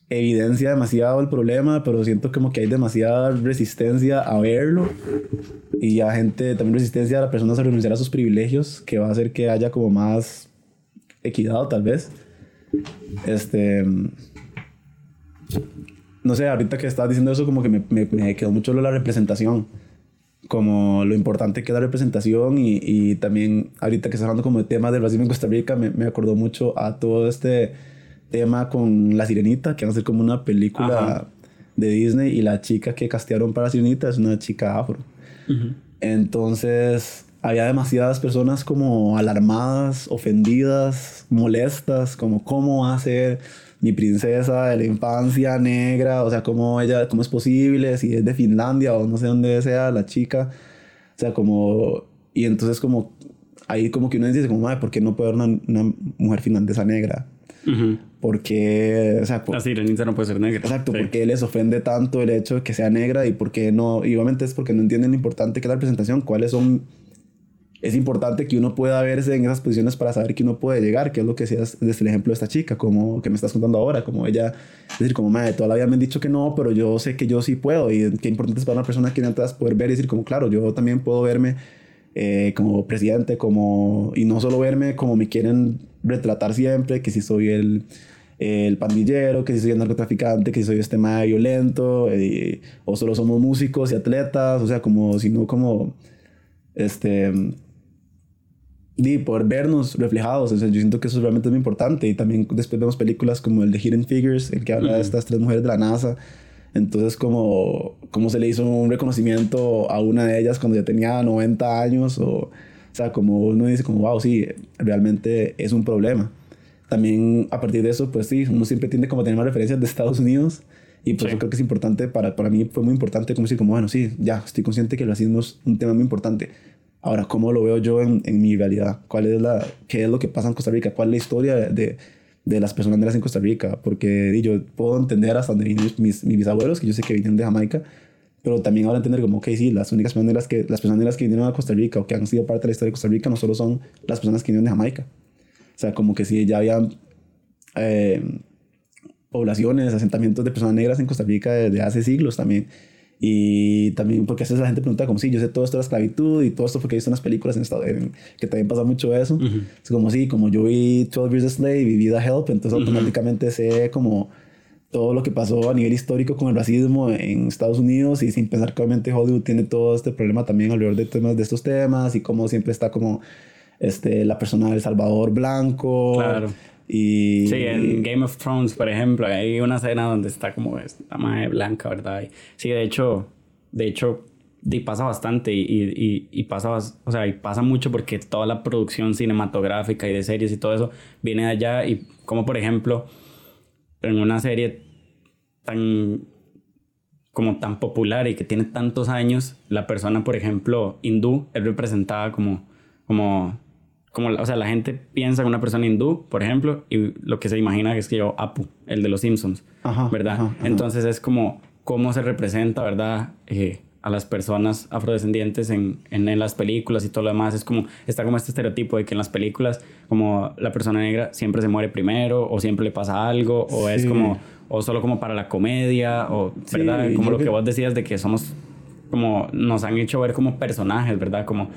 evidencia demasiado el problema, pero siento como que hay demasiada resistencia a verlo y ya gente, también resistencia a las personas a renunciar a sus privilegios, que va a hacer que haya como más equidad tal vez. Este... No sé, ahorita que estás diciendo eso como que me, me, quedó mucho lo la representación como lo importante que es la representación y, y, también ahorita que estás hablando como de temas del racismo en Costa Rica me, me acordó mucho a todo este tema con La Sirenita, que van a ser como una película de Disney y la chica que castearon para La Sirenita es una chica afro. Entonces había demasiadas personas como alarmadas, ofendidas, molestas, como cómo va a ser mi princesa de la infancia negra, o sea, cómo ella, cómo es posible, si es de Finlandia o no sé dónde sea la chica, o sea, como, y entonces como, ahí como que uno dice como, madre, ¿por qué no puede haber una, una mujer finlandesa negra? Porque, o sea, la sirenita no puede ser negra. Exacto, porque les ofende tanto el hecho de que sea negra y porque no, igualmente es porque no entienden lo importante que es la representación, cuáles son es importante que uno pueda verse en esas posiciones para saber que uno puede llegar, que es lo que decías desde el ejemplo de esta chica, como que me estás contando ahora, como ella, es decir, como, madre, todavía me han dicho que no, pero yo sé que yo sí puedo, y qué importante es para una persona que necesitas poder ver y decir, como, claro, yo también puedo verme eh, como presidente, como, y no solo verme como me quieren retratar siempre, que si soy el, el pandillero, que si soy el narcotraficante, que si soy este más violento, eh, o solo somos músicos y atletas, o sea, como, sino como, este, y poder vernos reflejados, o sea, yo siento que eso realmente es muy importante, y también después vemos películas como el de Hidden Figures, el que habla de estas tres mujeres de la NASA, entonces, como, como se le hizo un reconocimiento a una de ellas cuando ya tenía 90 años, o o sea, como uno dice, como, wow, sí, realmente es un problema. También a partir de eso, pues sí, uno siempre tiende como a tener más referencias de Estados Unidos. Y pues yo creo que es importante, para, para mí fue muy importante como decir, como, bueno, sí, ya, estoy consciente que el racismo es un tema muy importante. Ahora, ¿cómo lo veo yo en, en mi realidad? ¿Cuál es la, ¿Qué es lo que pasa en Costa Rica? ¿Cuál es la historia de, de las personas negras en Costa Rica? Porque yo puedo entender hasta dónde vienen mis, mis bisabuelos, que yo sé que vienen de Jamaica, pero también ahora entender como, ok, sí, las únicas personas que, las personas que vinieron a Costa Rica o que han sido parte de la historia de Costa Rica no solo son las personas que vinieron de Jamaica. O sea, como que sí, ya había eh, poblaciones, asentamientos de personas negras en Costa Rica desde hace siglos también. Y también porque a veces la gente pregunta como, sí, yo sé todo esto de la esclavitud y todo esto porque he visto unas películas en estado, que también pasa mucho eso. Es como, sí, como yo vi 12 Years a Slave y vi The Help, entonces automáticamente sé como todo lo que pasó a nivel histórico con el racismo en Estados Unidos y sin pensar que obviamente Hollywood tiene todo este problema también alrededor de temas de estos temas y cómo siempre está como este, la persona del Salvador blanco. Claro. Sí, en Game of Thrones, por ejemplo, hay una escena donde está como esta madre blanca, ¿verdad? sí, de hecho, de hecho, pasa bastante y, y, y, pasa, o sea, y pasa mucho porque toda la producción cinematográfica y de series y todo eso viene de allá y como por ejemplo en una serie tan como tan popular y que tiene tantos años, la persona, por ejemplo, hindú, es representada como, como, como, o sea, la gente piensa en una persona hindú, por ejemplo, y lo que se imagina es que yo, Apu, el de los Simpsons, ¿verdad? Entonces es como cómo se representa, ¿verdad? Eh, a las personas afrodescendientes en, en, las películas y todo lo demás. Es como, está como este estereotipo de que en las películas, como la persona negra siempre se muere primero, o siempre le pasa algo, o es como, o solo como para la comedia, o, ¿verdad? como lo que, vos decías de que somos, como, nos han hecho ver como personajes, ¿verdad? Como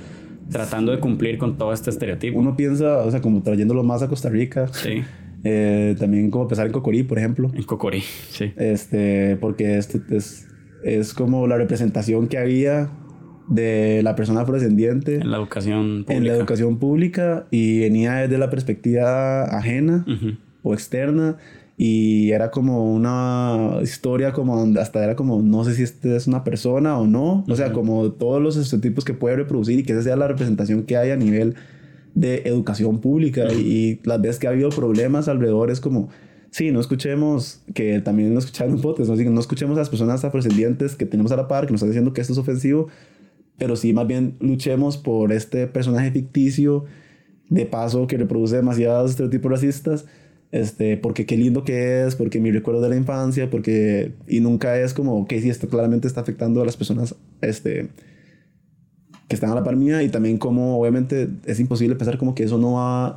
tratando de cumplir con todo este estereotipo. Uno piensa, o sea, como trayéndolo más a Costa Rica. Sí. Eh, también como pensar en Cocorí, por ejemplo. En Cocorí, sí. Este, porque este es es como la representación que había de la persona afrodescendiente en la educación pública. En la educación pública y venía desde la perspectiva ajena o externa y era como una historia como hasta era como no sé si este es una persona o no, o sea, como todos los estereotipos que puede reproducir y que esa sea la representación que hay a nivel de educación pública y las veces que ha habido problemas alrededor es como, sí, no escuchemos, que también no escucharon un podcast, ¿no? no escuchemos a las personas afrodescendientes que tenemos a la par, que nos están diciendo que esto es ofensivo, pero sí más bien luchemos por este personaje ficticio de paso que reproduce demasiados estereotipos racistas, este, porque qué lindo que es, porque mi recuerdo de la infancia, porque, y nunca es como, que sí, esto claramente está afectando a las personas, este, que están a la par mía y también como obviamente es imposible pensar como que eso no va a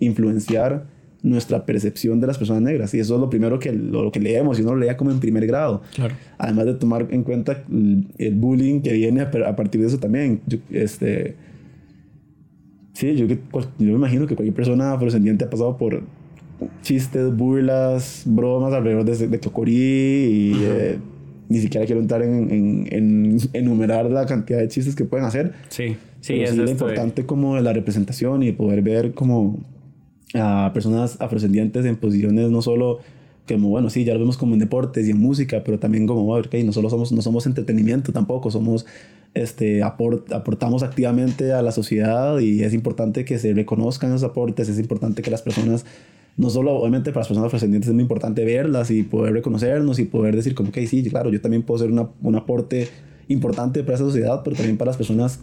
influenciar nuestra percepción de las personas negras y eso es lo primero que lo, que leemos y uno lo leía como en primer grado claro. además de tomar en cuenta el bullying que viene a, partir de eso también este sí yo, yo me imagino que cualquier persona afrodescendiente ha pasado por chistes burlas bromas alrededor de, de Cocorí y ni siquiera quiero entrar en, en, enumerar la cantidad de chistes que pueden hacer. Sí, sí, es lo importante como la representación y poder ver como a personas afrodescendientes en posiciones no solo como bueno, sí, ya lo vemos como en deportes y en música, pero también como, ok, no solo somos, no somos entretenimiento tampoco, somos, este, aportamos activamente a la sociedad y es importante que se reconozcan esos aportes, es importante que las personas no solo obviamente para las personas afrodescendientes es muy importante verlas y poder reconocernos y poder decir como que sí, claro, yo también puedo ser una, un aporte importante para esa sociedad, pero también para las personas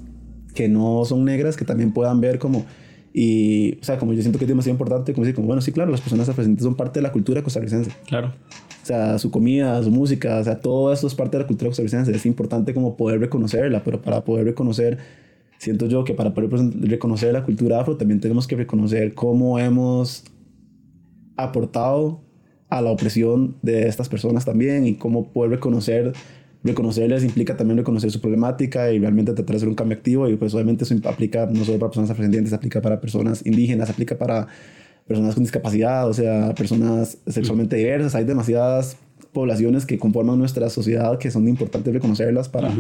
que no son negras, que también puedan ver como, y, o sea, como yo siento que es demasiado importante, como decir, como, bueno, sí, claro, las personas afrodescendientes son parte de la cultura costarricense. Claro. O sea, su comida, su música, o sea, todo eso es parte de la cultura costarricense. Es importante como poder reconocerla, pero para poder reconocer, siento yo que para poder reconocer la cultura afro, también tenemos que reconocer cómo hemos aportado a la opresión de estas personas también y cómo poder reconocer reconocerles implica también reconocer su problemática y realmente tratar de hacer un cambio activo y pues obviamente eso aplica no solo para personas afrodescendientes, aplica para personas indígenas, aplica para personas con discapacidad, o sea, personas sexualmente diversas, hay demasiadas poblaciones que conforman nuestra sociedad que son importantes reconocerlas para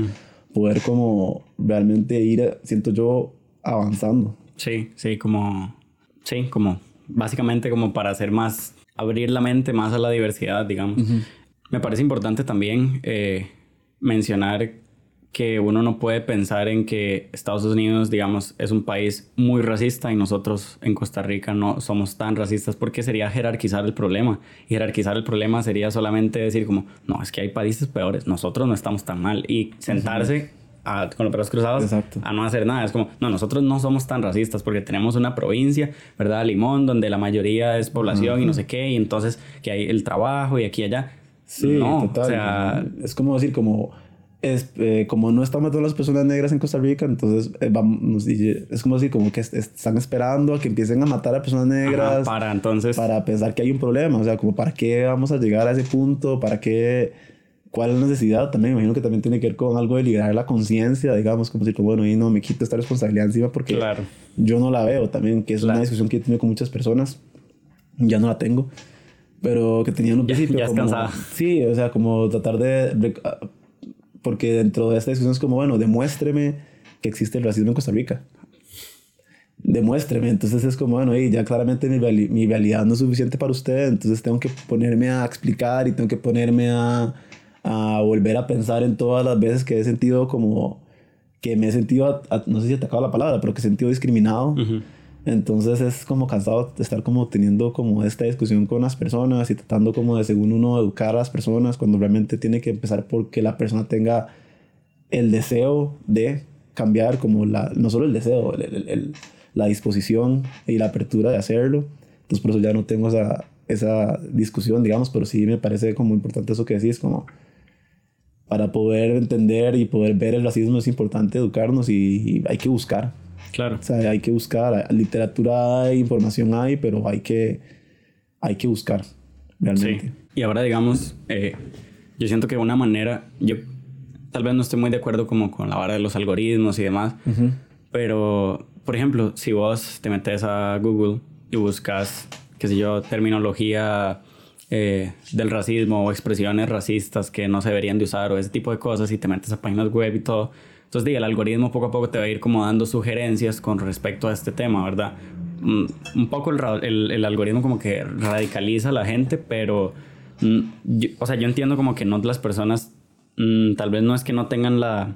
poder como realmente ir, siento yo, avanzando. Sí, sí, como, sí, como básicamente como para hacer más, abrir la mente más a la diversidad, digamos. Me parece importante también eh, mencionar que uno no puede pensar en que Estados Unidos, digamos, es un país muy racista y nosotros en Costa Rica no somos tan racistas porque sería jerarquizar el problema. Y jerarquizar el problema sería solamente decir como, no, es que hay países peores, nosotros no estamos tan mal. Y sentarse con los brazos cruzados a no hacer nada. Es como, no, nosotros no somos tan racistas porque tenemos una provincia, ¿verdad? Limón, donde la mayoría es población y no sé qué, y entonces que hay el trabajo y aquí y allá. Sí, no, total. O sea, es como decir, como, es, eh, como no estamos todas las personas negras en Costa Rica, entonces eh, vamos, es como decir, como que están esperando a que empiecen a matar a personas negras. para entonces. Para pensar que hay un problema, o sea, como para qué vamos a llegar a ese punto, para qué cuál es la necesidad también, imagino que también tiene que ver con algo de liberar la conciencia, digamos, como decir, bueno, y no me quito esta responsabilidad encima porque yo no la veo también, que es una discusión que he tenido con muchas personas, ya no la tengo, pero que tenía un principio. Ya, cansada. Sí, o sea, como tratar de, Porque dentro de esta discusión es como, bueno, demuéstreme que existe el racismo en Costa Rica. Demuéstreme. Entonces es como, bueno, y ya claramente mi, mi realidad no es suficiente para usted, entonces tengo que ponerme a explicar y tengo que ponerme a a volver a pensar en todas las veces que he sentido como que me he sentido, no sé si atacado la palabra, pero que he sentido discriminado. Entonces es como cansado de estar como teniendo como esta discusión con las personas y tratando como de según uno educar a las personas cuando realmente tiene que empezar porque la persona tenga el deseo de cambiar como la, no solo el deseo, el, la disposición y la apertura de hacerlo. Entonces por eso ya no tengo esa, esa discusión, digamos, pero sí me parece como importante eso que decís, como para poder entender y poder ver el racismo es importante educarnos y, hay que buscar. Claro. O sea, hay que buscar. Literatura hay, información hay, pero hay que, hay que buscar realmente. Sí. Y ahora, digamos, eh, yo siento que una manera, yo tal vez no estoy muy de acuerdo como con la vara de los algoritmos y demás, pero, por ejemplo, si vos te metes a Google y buscas, qué sé yo, terminología eh, del racismo o expresiones racistas que no se deberían de usar o ese tipo de cosas y te metes a páginas web y todo. Entonces, diga, el algoritmo poco a poco te va a ir como dando sugerencias con respecto a este tema, ¿verdad? Mm, un poco el, el, algoritmo como que radicaliza a la gente, pero, mm, o sea, yo entiendo como que no las personas, mm, tal vez no es que no tengan la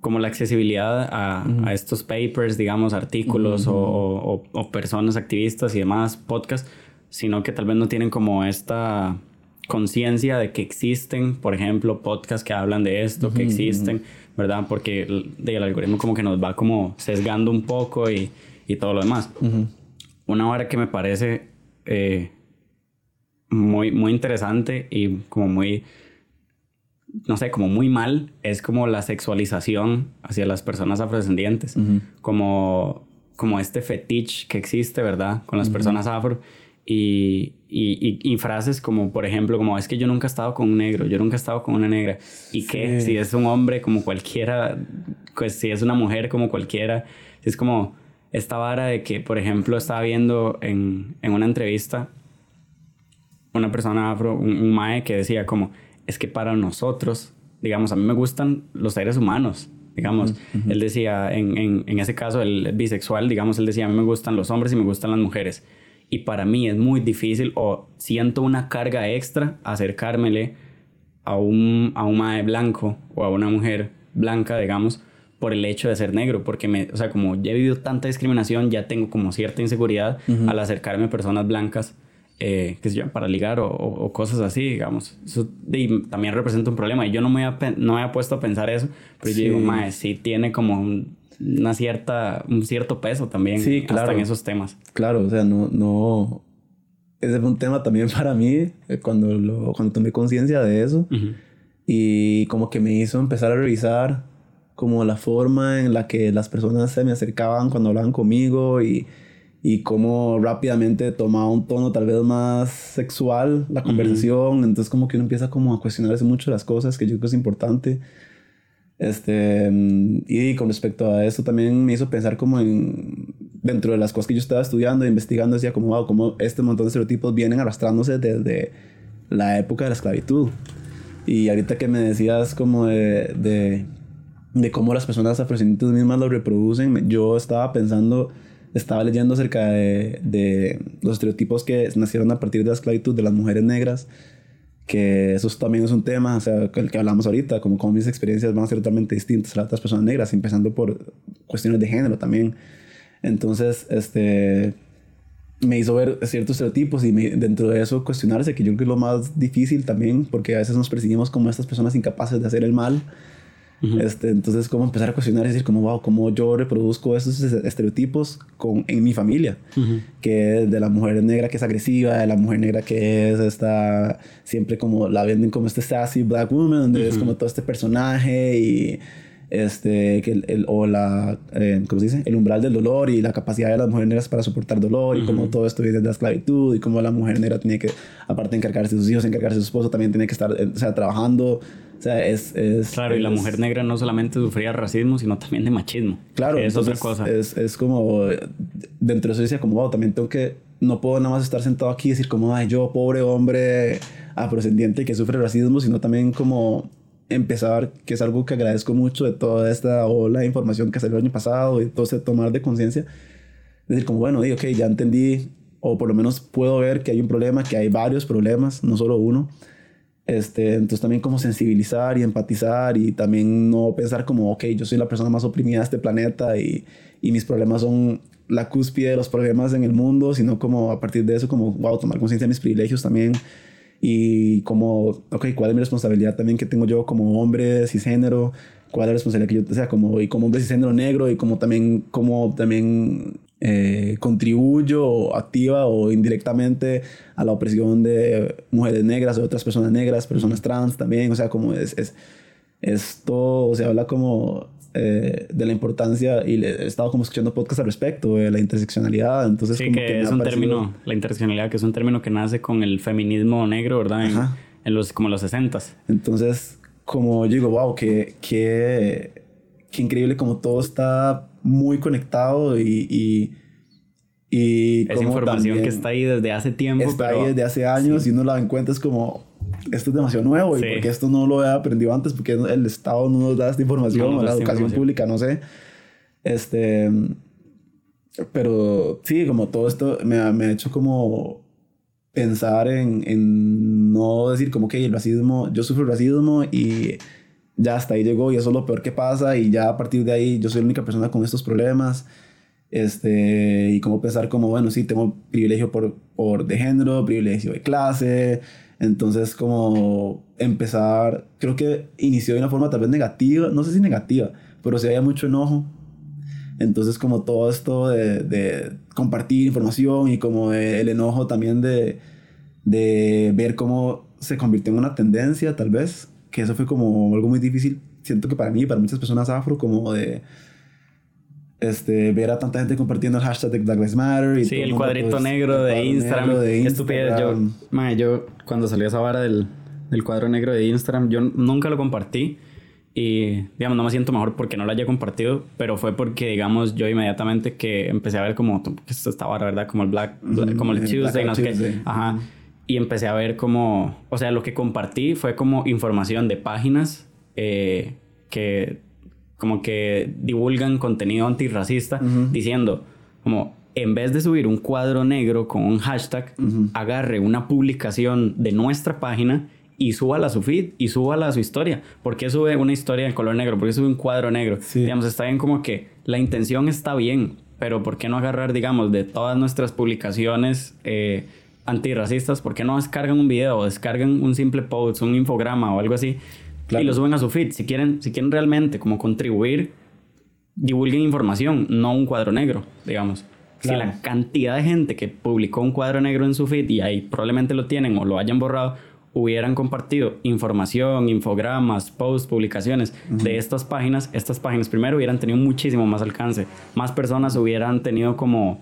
como la accesibilidad a, a estos papers, digamos, artículos o, o, o, personas activistas y demás, podcasts, sino que tal vez no tienen como esta conciencia de que existen, por ejemplo, podcasts que hablan de esto, que existen, ¿verdad? Porque el, el, algoritmo como que nos va como sesgando un poco y, y todo lo demás. Una hora que me parece eh, muy, muy interesante y como muy, no sé, como muy mal, es como la sexualización hacia las personas afrodescendientes, como, como este fetiche que existe, ¿verdad? Con las personas afro. Y, y, y, frases como, por ejemplo, como es que yo nunca he estado con un negro, yo nunca he estado con una negra. Y que si es un hombre como cualquiera, pues si es una mujer como cualquiera, es como esta vara de que, por ejemplo, estaba viendo en, en una entrevista una persona afro, un, mae que decía como, es que para nosotros, digamos, a mí me gustan los seres humanos, digamos. Él decía, en, en, en, ese caso, el bisexual, digamos, él decía, a mí me gustan los hombres y me gustan las mujeres. Y para mí es muy difícil o siento una carga extra acercármele a un, a un mae blanco o a una mujer blanca, digamos, por el hecho de ser negro, porque me, o sea, como ya he vivido tanta discriminación, ya tengo como cierta inseguridad al acercarme a personas blancas eh, que sé yo, para ligar o, o, cosas así, digamos. Eso también representa un problema. Y yo no me había, no me había puesto a pensar eso, pero yo digo, mae, sí tiene como una cierta, un cierto peso también sí, claro. hasta en esos temas. Claro, o sea, no, no... Ese fue un tema también para mí eh, cuando, lo, cuando tomé conciencia de eso. Y como que me hizo empezar a revisar como la forma en la que las personas se me acercaban cuando hablaban conmigo y y cómo rápidamente tomaba un tono tal vez más sexual la conversación. Entonces como que uno empieza como a cuestionarse mucho las cosas que yo creo que es importante. Este, y con respecto a eso también me hizo pensar como en, dentro de las cosas que yo estaba estudiando e investigando, decía como, wow, como este montón de estereotipos vienen arrastrándose desde la época de la esclavitud. Y ahorita que me decías como de, de, de cómo las personas afrodescendientes mismas lo reproducen, yo estaba pensando estaba leyendo acerca de, de, los estereotipos que nacieron a partir de la esclavitud de las mujeres negras, que eso también es un tema, o sea, el que hablamos ahorita, como cómo mis experiencias van a ser totalmente distintas a las otras personas negras, empezando por cuestiones de género también. Entonces, este, me hizo ver ciertos estereotipos y dentro de eso cuestionarse, que yo creo que es lo más difícil también, porque a veces nos percibimos como estas personas incapaces de hacer el mal este, entonces, como empezar a cuestionar y decir, como, wow, cómo yo reproduzco esos estereotipos con, en mi familia, que de la mujer negra que es agresiva, de la mujer negra que es esta, siempre como la venden como este sassy black woman, donde es como todo este personaje y este, que el, o la, eh, ¿cómo se dice? El umbral del dolor y la capacidad de las mujeres negras para soportar dolor y cómo todo esto viene de la esclavitud y cómo la mujer negra tiene que, aparte de encargarse de sus hijos, encargarse de su esposo, también tiene que estar, o sea, trabajando. O sea, es... es claro, y la mujer negra no solamente sufría racismo, sino también de machismo. Claro. Es otra cosa. Es, es como, dentro de eso decía como, wow, también tengo que, no puedo nada más estar sentado aquí y decir como, ay, yo, pobre hombre afrodescendiente que sufre racismo, sino también como empezar, que es algo que agradezco mucho de toda esta ola de información que salió el año pasado y todo ese tomar de conciencia. Decir como, bueno, ok, ya entendí, o por lo menos puedo ver que hay un problema, que hay varios problemas, no solo uno. Este, entonces también como sensibilizar y empatizar y también no pensar como, ok, yo soy la persona más oprimida de este planeta y, y mis problemas son la cúspide de los problemas en el mundo, sino como a partir de eso, como, wow, tomar conciencia de mis privilegios también y como, ok, ¿cuál es mi responsabilidad también que tengo yo como hombre cisgénero? ¿Cuál es la responsabilidad que yo, o sea, como, y como hombre cisgénero negro y como también, como también eh, contribuyo activa o indirectamente a la opresión de mujeres negras o otras personas negras, personas trans también, o sea, como es, es esto, o sea, habla como eh, de la importancia y he estado como escuchando podcasts al respecto de la interseccionalidad. Entonces, sí, que, es un término, la interseccionalidad, que es un término que nace con el feminismo negro, ¿verdad? En, en los, como los 60 Entonces, como yo digo, wow, qué, qué, qué increíble como todo está muy conectado y, y y es información que está ahí desde hace tiempo. Está ahí desde hace años y uno la encuentra es como, esto es demasiado nuevo y porque esto no lo he aprendido antes, porque el Estado no nos da esta información, la educación pública, no sé. Este, pero sí, como todo esto me ha, me ha hecho como pensar en, en, no decir como que el racismo, yo sufro racismo y ya hasta ahí llegó y eso es lo peor que pasa y ya a partir de ahí yo soy la única persona con estos problemas. Este, y cómo pensar como, bueno, sí, tengo privilegio por, por de género, privilegio de clase, entonces como empezar, creo que inició de una forma tal vez negativa, no sé si negativa, pero sí había mucho enojo. Entonces como todo esto de, de compartir información y como el enojo también de, de ver cómo se convirtió en una tendencia tal vez, que eso fue como algo muy difícil, siento que para mí y para muchas personas afro, como de este, ver a tanta gente compartiendo el hashtag de Black Lives Matter. Y sí, el cuadrito pues, negro, de Instagram. Estupidez. Yo, yo cuando salió esa vara del, del cuadro negro de Instagram, yo nunca lo compartí. Y, digamos, no me siento mejor porque no lo haya compartido, pero fue porque, digamos, yo inmediatamente que empecé a ver como, esto estaba, ¿verdad? Como el Black, como el Tuesday, no sé qué. Ajá. Y empecé a ver como, o sea, lo que compartí fue como información de páginas eh, que como que divulgan contenido antirracista diciendo como en vez de subir un cuadro negro con un hashtag, agarre una publicación de nuestra página y súbala a su feed y súbala a su historia. ¿Por qué sube una historia en color negro? ¿Por qué sube un cuadro negro? Digamos, está bien como que la intención está bien, pero ¿por qué no agarrar, digamos, de todas nuestras publicaciones eh, antirracistas? ¿Por qué no descargan un video descargan un simple post, un infograma o algo así? y lo suben a su feed. Si quieren, si quieren realmente como contribuir, divulguen información, no un cuadro negro, digamos. Si la cantidad de gente que publicó un cuadro negro en su feed y ahí probablemente lo tienen o lo hayan borrado, hubieran compartido información, infogramas, posts, publicaciones de estas páginas, estas páginas primero hubieran tenido muchísimo más alcance. Más personas hubieran tenido como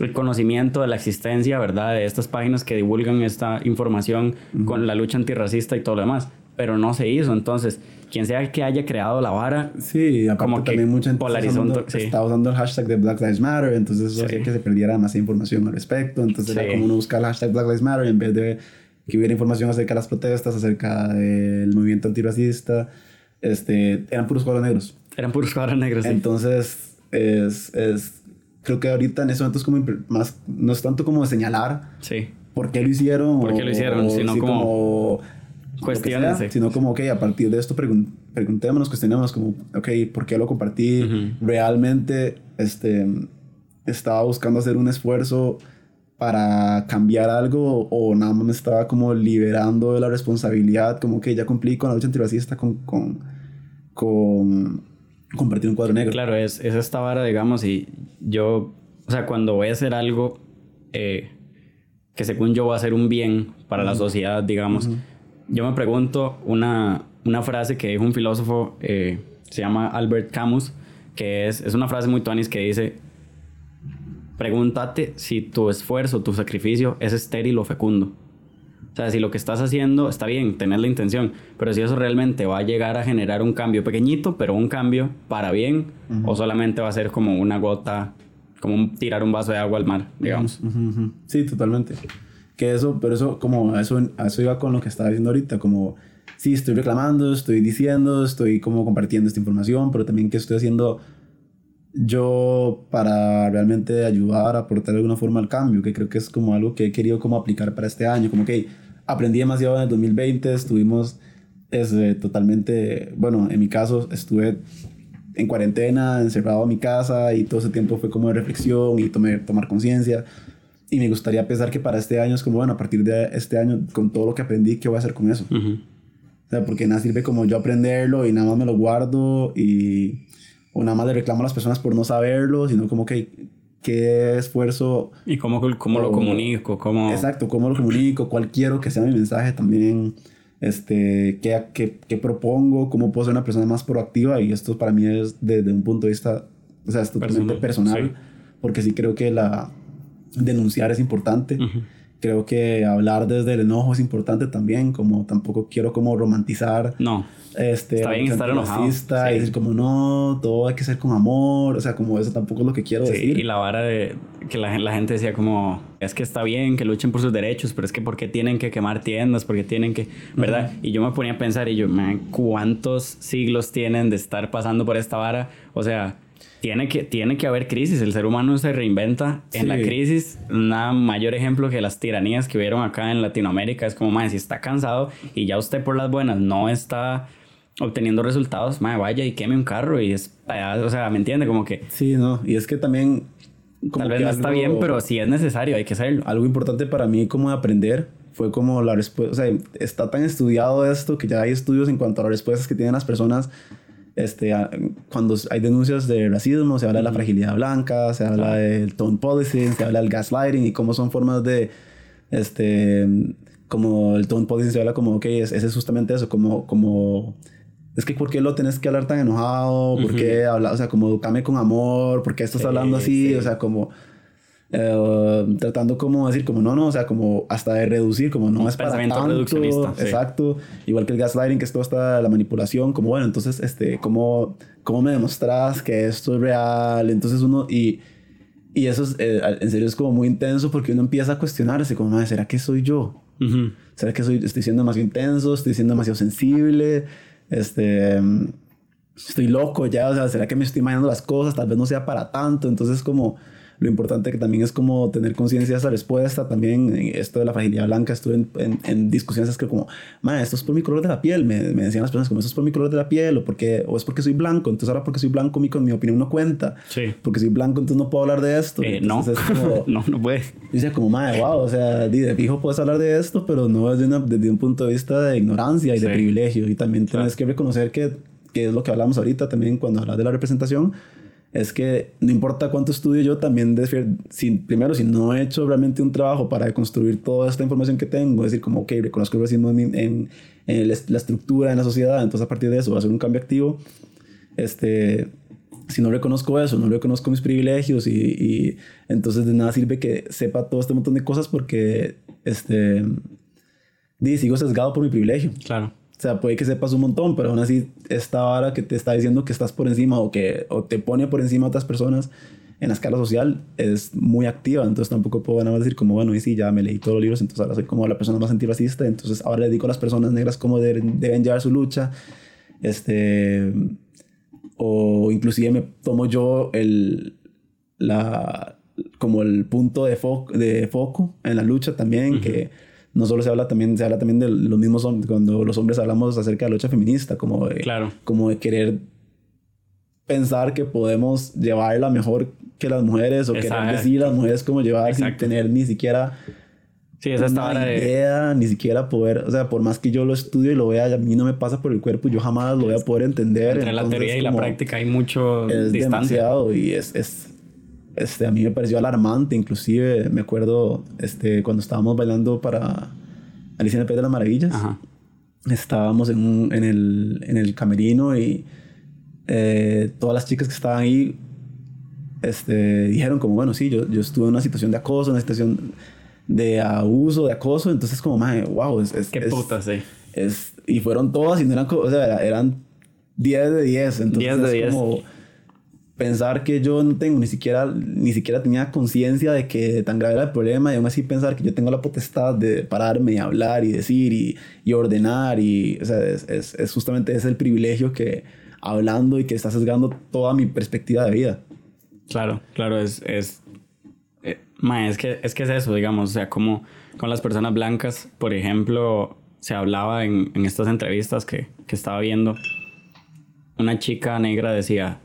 el conocimiento de la existencia, ¿verdad? De estas páginas que divulgan esta información con la lucha antirracista y todo lo demás pero no se hizo. Entonces, quien sea que haya creado la vara, sí, como que también mucha gente polarizó, estaba usando el hashtag de Black Lives Matter, entonces eso hacía que se perdiera más información al respecto. Entonces era como uno buscar el hashtag Black Lives Matter en vez de que hubiera información acerca de las protestas, acerca del movimiento antirracista. Este, eran puros cuadros negros. Eran puros cuadros negros. Entonces, es, es, creo que ahorita en ese momento es como más, no es tanto como señalar sí. por qué lo hicieron. Por qué lo hicieron, sino como cuestiones, sino como, ok, a partir de esto preguntémonos, cuestionémonos como, ok, ¿por qué lo compartí? Realmente, este, estaba buscando hacer un esfuerzo para cambiar algo o nada más me estaba como liberando de la responsabilidad, como que ya cumplí con la lucha antirracista, con, con, con compartir un cuadro negro. Claro, es, es esta vara, digamos, y yo, o sea, cuando voy a hacer algo eh, que según yo va a ser un bien para la sociedad, digamos, yo me pregunto una, una frase que dijo un filósofo, eh, se llama Albert Camus, que es, es una frase muy tuanis que dice, pregúntate si tu esfuerzo, tu sacrificio es estéril o fecundo. O sea, si lo que estás haciendo está bien, tener la intención, pero si eso realmente va a llegar a generar un cambio pequeñito, pero un cambio para bien, o solamente va a ser como una gota, como tirar un vaso de agua al mar, digamos. Sí, totalmente. Que eso, pero eso, como, eso, eso iba con lo que estaba diciendo ahorita, como, sí, estoy reclamando, estoy diciendo, estoy como compartiendo esta información, pero también qué estoy haciendo yo para realmente ayudar, aportar de alguna forma al cambio, que creo que es como algo que he querido como aplicar para este año, como que aprendí demasiado en el 2020, estuvimos es, este, totalmente, bueno, en mi caso estuve en cuarentena, encerrado en mi casa y todo ese tiempo fue como de reflexión y tomé, tomar conciencia y me gustaría pensar que para este año es como, bueno, a partir de este año, con todo lo que aprendí, ¿qué voy a hacer con eso? O sea, porque nada sirve como yo aprenderlo y nada más me lo guardo y... O nada más le reclamo a las personas por no saberlo, sino como que qué esfuerzo... Y cómo, cómo lo comunico, cómo... Exacto, cómo lo comunico, cuál quiero que sea mi mensaje también, este, qué, qué, qué propongo, cómo puedo ser una persona más proactiva y esto para mí es desde un punto de vista, o sea, es totalmente personal, porque sí creo que la denunciar es importante. Creo que hablar desde el enojo es importante también, como tampoco quiero como romantizar. No. Este, Está bien estar enojado. Y decir como no, todo hay que ser con amor, o sea, como eso tampoco es lo que quiero decir. Y la vara de que la, la, gente decía como, es que está bien que luchen por sus derechos, pero es que ¿por qué tienen que quemar tiendas? ¿Por qué tienen que, verdad? Y yo me ponía a pensar y yo, man, ¿cuántos siglos tienen de estar pasando por esta vara? O sea, tiene que, tiene que haber crisis. El ser humano se reinventa en la crisis. Un mayor ejemplo que las tiranías que vieron acá en Latinoamérica es como, man, si está cansado y ya usted por las buenas no está obteniendo resultados, madre, vaya y queme un carro y es, o sea, ¿me entiende? Como que... Sí, no, y es que también... Tal vez no está bien, pero si es necesario, hay que hacerlo. Algo importante para mí como aprender fue como la respuesta, o sea, está tan estudiado esto que ya hay estudios en cuanto a las respuestas que tienen las personas este, cuando hay denuncias de racismo, se habla de la fragilidad blanca, se habla del tone policing, se habla del gaslighting y cómo son formas de, este, como el tone policing se habla como, ok, ese es justamente eso, como, como es que ¿por qué lo tenés que hablar tan enojado? ¿Por qué hablar, o sea, como educame con amor? ¿Por qué estás hablando así? O sea, como eh, tratando como decir, como no, no, o sea, como hasta de reducir, como no es para tanto. Exacto. Igual que el gaslighting, que es toda esta la manipulación, como bueno, entonces, este, ¿cómo, cómo me demostras que esto es real? Entonces uno, y, y eso es, eh, en serio es como muy intenso porque uno empieza a cuestionarse, como, ¿será que soy yo? ¿Será que soy, estoy siendo demasiado intenso? ¿Estoy siendo demasiado sensible? Este, estoy loco ya, o sea, ¿será que me estoy imaginando las cosas? Tal vez no sea para tanto. Entonces, como lo importante que también es como tener conciencia de esa respuesta. También esto de la fragilidad blanca, estuve en, en, discusiones que como, ma, esto es por mi color de la piel. Me, me, decían las personas como, esto es por mi color de la piel o, porque, o es porque soy blanco. Entonces ahora porque soy blanco mi, mi opinión no cuenta. Sí. Porque soy blanco entonces no puedo hablar de esto. Eh, no. no, no puede. Dice como, ma, wow, o sea, de fijo puedes hablar de esto, pero no desde, una, desde un punto de vista de ignorancia y de privilegio. Y también tienes que reconocer que, que es lo que hablamos ahorita también cuando hablas de la representación es que no importa cuánto estudio yo, también si, primero, si no he hecho realmente un trabajo para construir toda esta información que tengo, es decir, como, ok, reconozco el racismo en, en, la estructura, en la sociedad, entonces a partir de eso va a ser un cambio activo. Este, si no reconozco eso, no reconozco mis privilegios y, y entonces de nada sirve que sepa todo este montón de cosas porque, este, sigo sesgado por mi privilegio. Claro. O sea, puede que sepas un montón, pero aún así esta vara que te está diciendo que estás por encima o que o te pone por encima a otras personas en la escala social es muy activa. Entonces tampoco puedo nada más decir como, bueno, y sí, ya me leí todos los libros, entonces ahora soy como la persona más antirracista. Entonces ahora le digo a las personas negras cómo deben, deben llevar su lucha. Este... O inclusive me tomo yo el... La, como el punto de, foco de foco en la lucha también, que no solo se habla también, se habla también de los mismos hombres, cuando los hombres hablamos acerca de la lucha feminista, como de, claro. como de querer pensar que podemos llevarla mejor que las mujeres o querer decir a las mujeres cómo llevar sin tener ni siquiera sí, esa una idea, ni siquiera poder, o sea, por más que yo lo estudie y lo vea, a mí no me pasa por el cuerpo, yo jamás lo voy a poder entender. Entre la teoría y la práctica hay mucho es demasiado y es, es este, a mí me pareció alarmante, inclusive me acuerdo este, cuando estábamos bailando para Alicia en el País de las Maravillas. Estábamos en, un, en, el, en, el, camerino y eh, todas las chicas que estaban ahí este, dijeron como, bueno, sí, yo, yo estuve en una situación de acoso, en una situación de abuso, de acoso, entonces como, wow, es... es Qué puta, sí. Es, y fueron todas y no eran, o sea, eran 10 de 10, entonces 10 de 10. como pensar que yo no tengo ni siquiera, ni siquiera tenía conciencia de que tan grave era el problema y aún así pensar que yo tengo la potestad de pararme y hablar y decir y, y ordenar y, o sea, es, es, es, justamente ese el privilegio que hablando y que está sesgando toda mi perspectiva de vida. Claro, claro, es, es, eh, es, que, es que es eso, digamos, o sea, como con las personas blancas, por ejemplo, se hablaba en, en estas entrevistas que, que estaba viendo, una chica negra decía,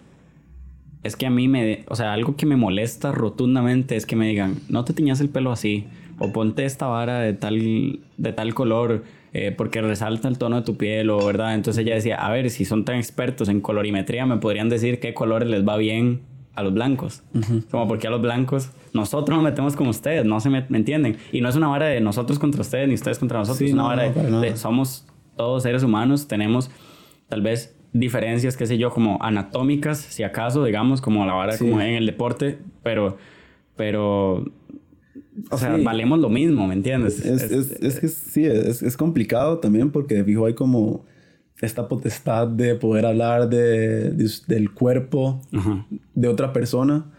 es que a mí me, o sea, algo que me molesta rotundamente es que me digan, no te tiñas el pelo así, o ponte esta vara de tal, de tal color, eh, porque resalta el tono de tu piel, o verdad. Entonces ella decía, a ver, si son tan expertos en colorimetría, me podrían decir qué colores les va bien a los blancos. Como porque a los blancos nosotros nos metemos con ustedes, no se me, entienden. Y no es una vara de nosotros contra ustedes, ni ustedes contra nosotros, es una vara de somos todos seres humanos, tenemos tal vez diferencias, qué sé yo, como anatómicas, si acaso, digamos, como la vara como en el deporte, pero, pero, o sea, valemos lo mismo, ¿me entiendes? Es, es, es que sí, es, complicado también porque fijo hay como esta potestad de poder hablar de, del cuerpo de otra persona,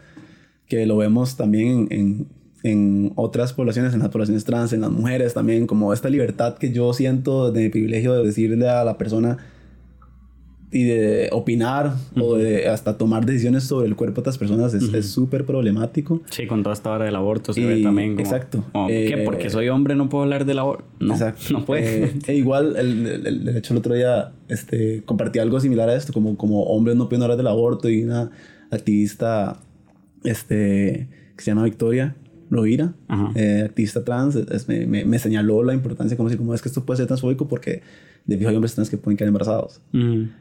que lo vemos también en, en otras poblaciones, en las poblaciones trans, en las mujeres también, como esta libertad que yo siento de mi privilegio de decirle a la persona, y de opinar o de hasta tomar decisiones sobre el cuerpo de otras personas es súper problemático. Sí, con toda esta hora del aborto se ve también. exacto. ¿Qué? Eh, Porque soy hombre no puedo hablar del aborto. No, exacto. no puede. Eh, e igual, el, de hecho, el otro día este, compartí algo similar a esto, como, como hombres no pueden hablar del aborto y una activista este, que se llama Victoria Rovira, eh, activista trans, me, me, señaló la importancia, como si como es que esto puede ser transfóbico porque de fijo hay hombres trans que pueden quedar embarazados.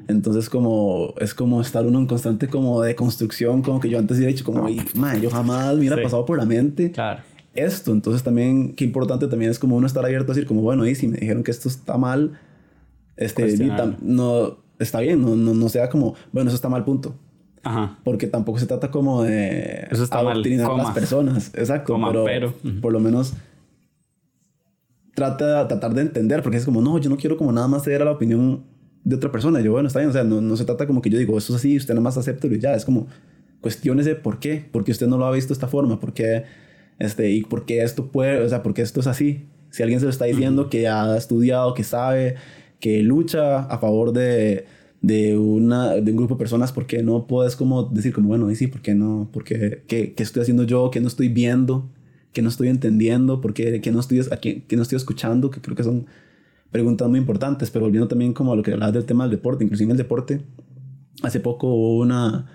Entonces, como, es como estar uno en constante como de construcción, como que yo antes había dicho, como, man, yo jamás me hubiera pasado por la mente claro. esto. Entonces, también, qué importante también es como uno estar abierto a decir, como, bueno, y si me dijeron que esto está mal, este, no, está bien, no, no, no sea como, bueno, eso está mal, punto. Ajá. Porque tampoco se trata como de Eso está mal. a las personas. Exacto. pero, por lo menos trata de tratar de entender, porque es como, no, yo no quiero como nada más ceder a la opinión de otra persona. Yo, bueno, está bien, o sea, no, no se trata como que yo digo, esto es así, usted nada más acepta y ya, es como, cuestiones de por qué, porque usted no lo ha visto de esta forma, por qué, este, y por qué esto puede, o sea, por qué esto es así. Si alguien se lo está diciendo que ha estudiado, que sabe, que lucha a favor de, de, una, de un grupo de personas, ¿por qué no puedes como decir como, bueno, y sí, ¿por qué no? ¿Por qué, qué, qué estoy haciendo yo? ¿Qué no estoy viendo? Que no estoy entendiendo, porque que no estoy, aquí, que no estoy escuchando, que creo que son preguntas muy importantes, pero volviendo también como a lo que hablabas del tema del deporte, inclusive en el deporte, hace poco hubo una,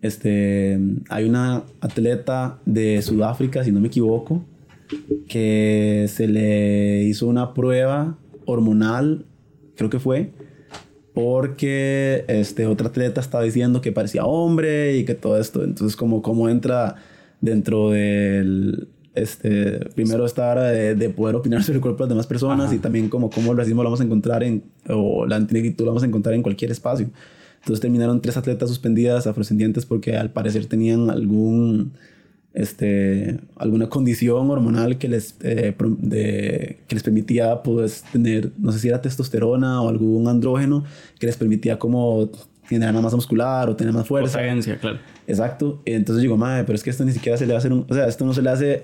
este, hay una atleta de Sudáfrica, si no me equivoco, que se le hizo una prueba hormonal, creo que fue, porque este, otra atleta estaba diciendo que parecía hombre y que todo esto, entonces como, como entra dentro del este, primero estar de, de, poder opinar sobre el cuerpo de las demás personas y también como cómo el racismo lo vamos a encontrar en, o la antinegritud lo vamos a encontrar en cualquier espacio. Entonces terminaron tres atletas suspendidas afrodescendientes porque al parecer tenían algún, este, alguna condición hormonal que les, eh, de, que les permitía pues, tener, no sé si era testosterona o algún andrógeno que les permitía como tener más muscular o tener más fuerza. Potencia, claro. Exacto. Entonces digo, madre, pero es que esto ni siquiera se le va a hacer un... O sea, esto no se le hace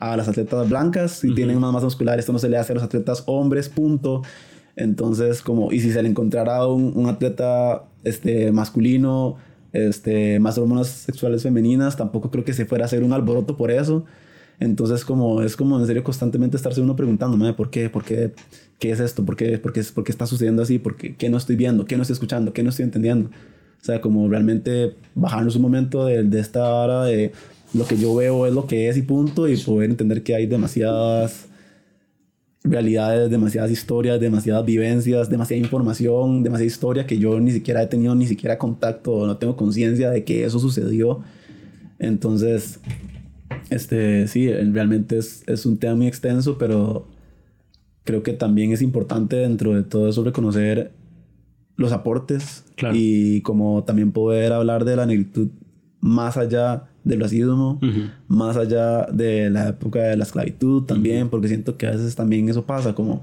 a las atletas blancas y tienen más masa muscular. Esto no se le hace a los atletas hombres, punto. Entonces, como, y si se le encontrara un, un atleta este, masculino, este, más hormonas sexuales femeninas, tampoco creo que se fuera a hacer un alboroto por eso. Entonces, como, es como en serio constantemente estarse uno preguntándome, ¿por qué? ¿Por qué? ¿Qué es esto? ¿Por qué? ¿Por qué, por qué está sucediendo así? ¿Por qué? ¿Qué no estoy viendo? ¿Qué no estoy escuchando? ¿Qué no estoy entendiendo? O sea, como realmente bajarnos un momento de, de esta hora de lo que yo veo es lo que es y punto, y poder entender que hay demasiadas realidades, demasiadas historias, demasiadas vivencias, demasiada información, demasiada historia que yo ni siquiera he tenido ni siquiera contacto, no tengo conciencia de que eso sucedió. Entonces, este, sí, realmente es, es un tema muy extenso, pero creo que también es importante dentro de todo eso reconocer los aportes y como también poder hablar de la negritud más allá del racismo, más allá de la época de la esclavitud también, porque siento que a veces también eso pasa, como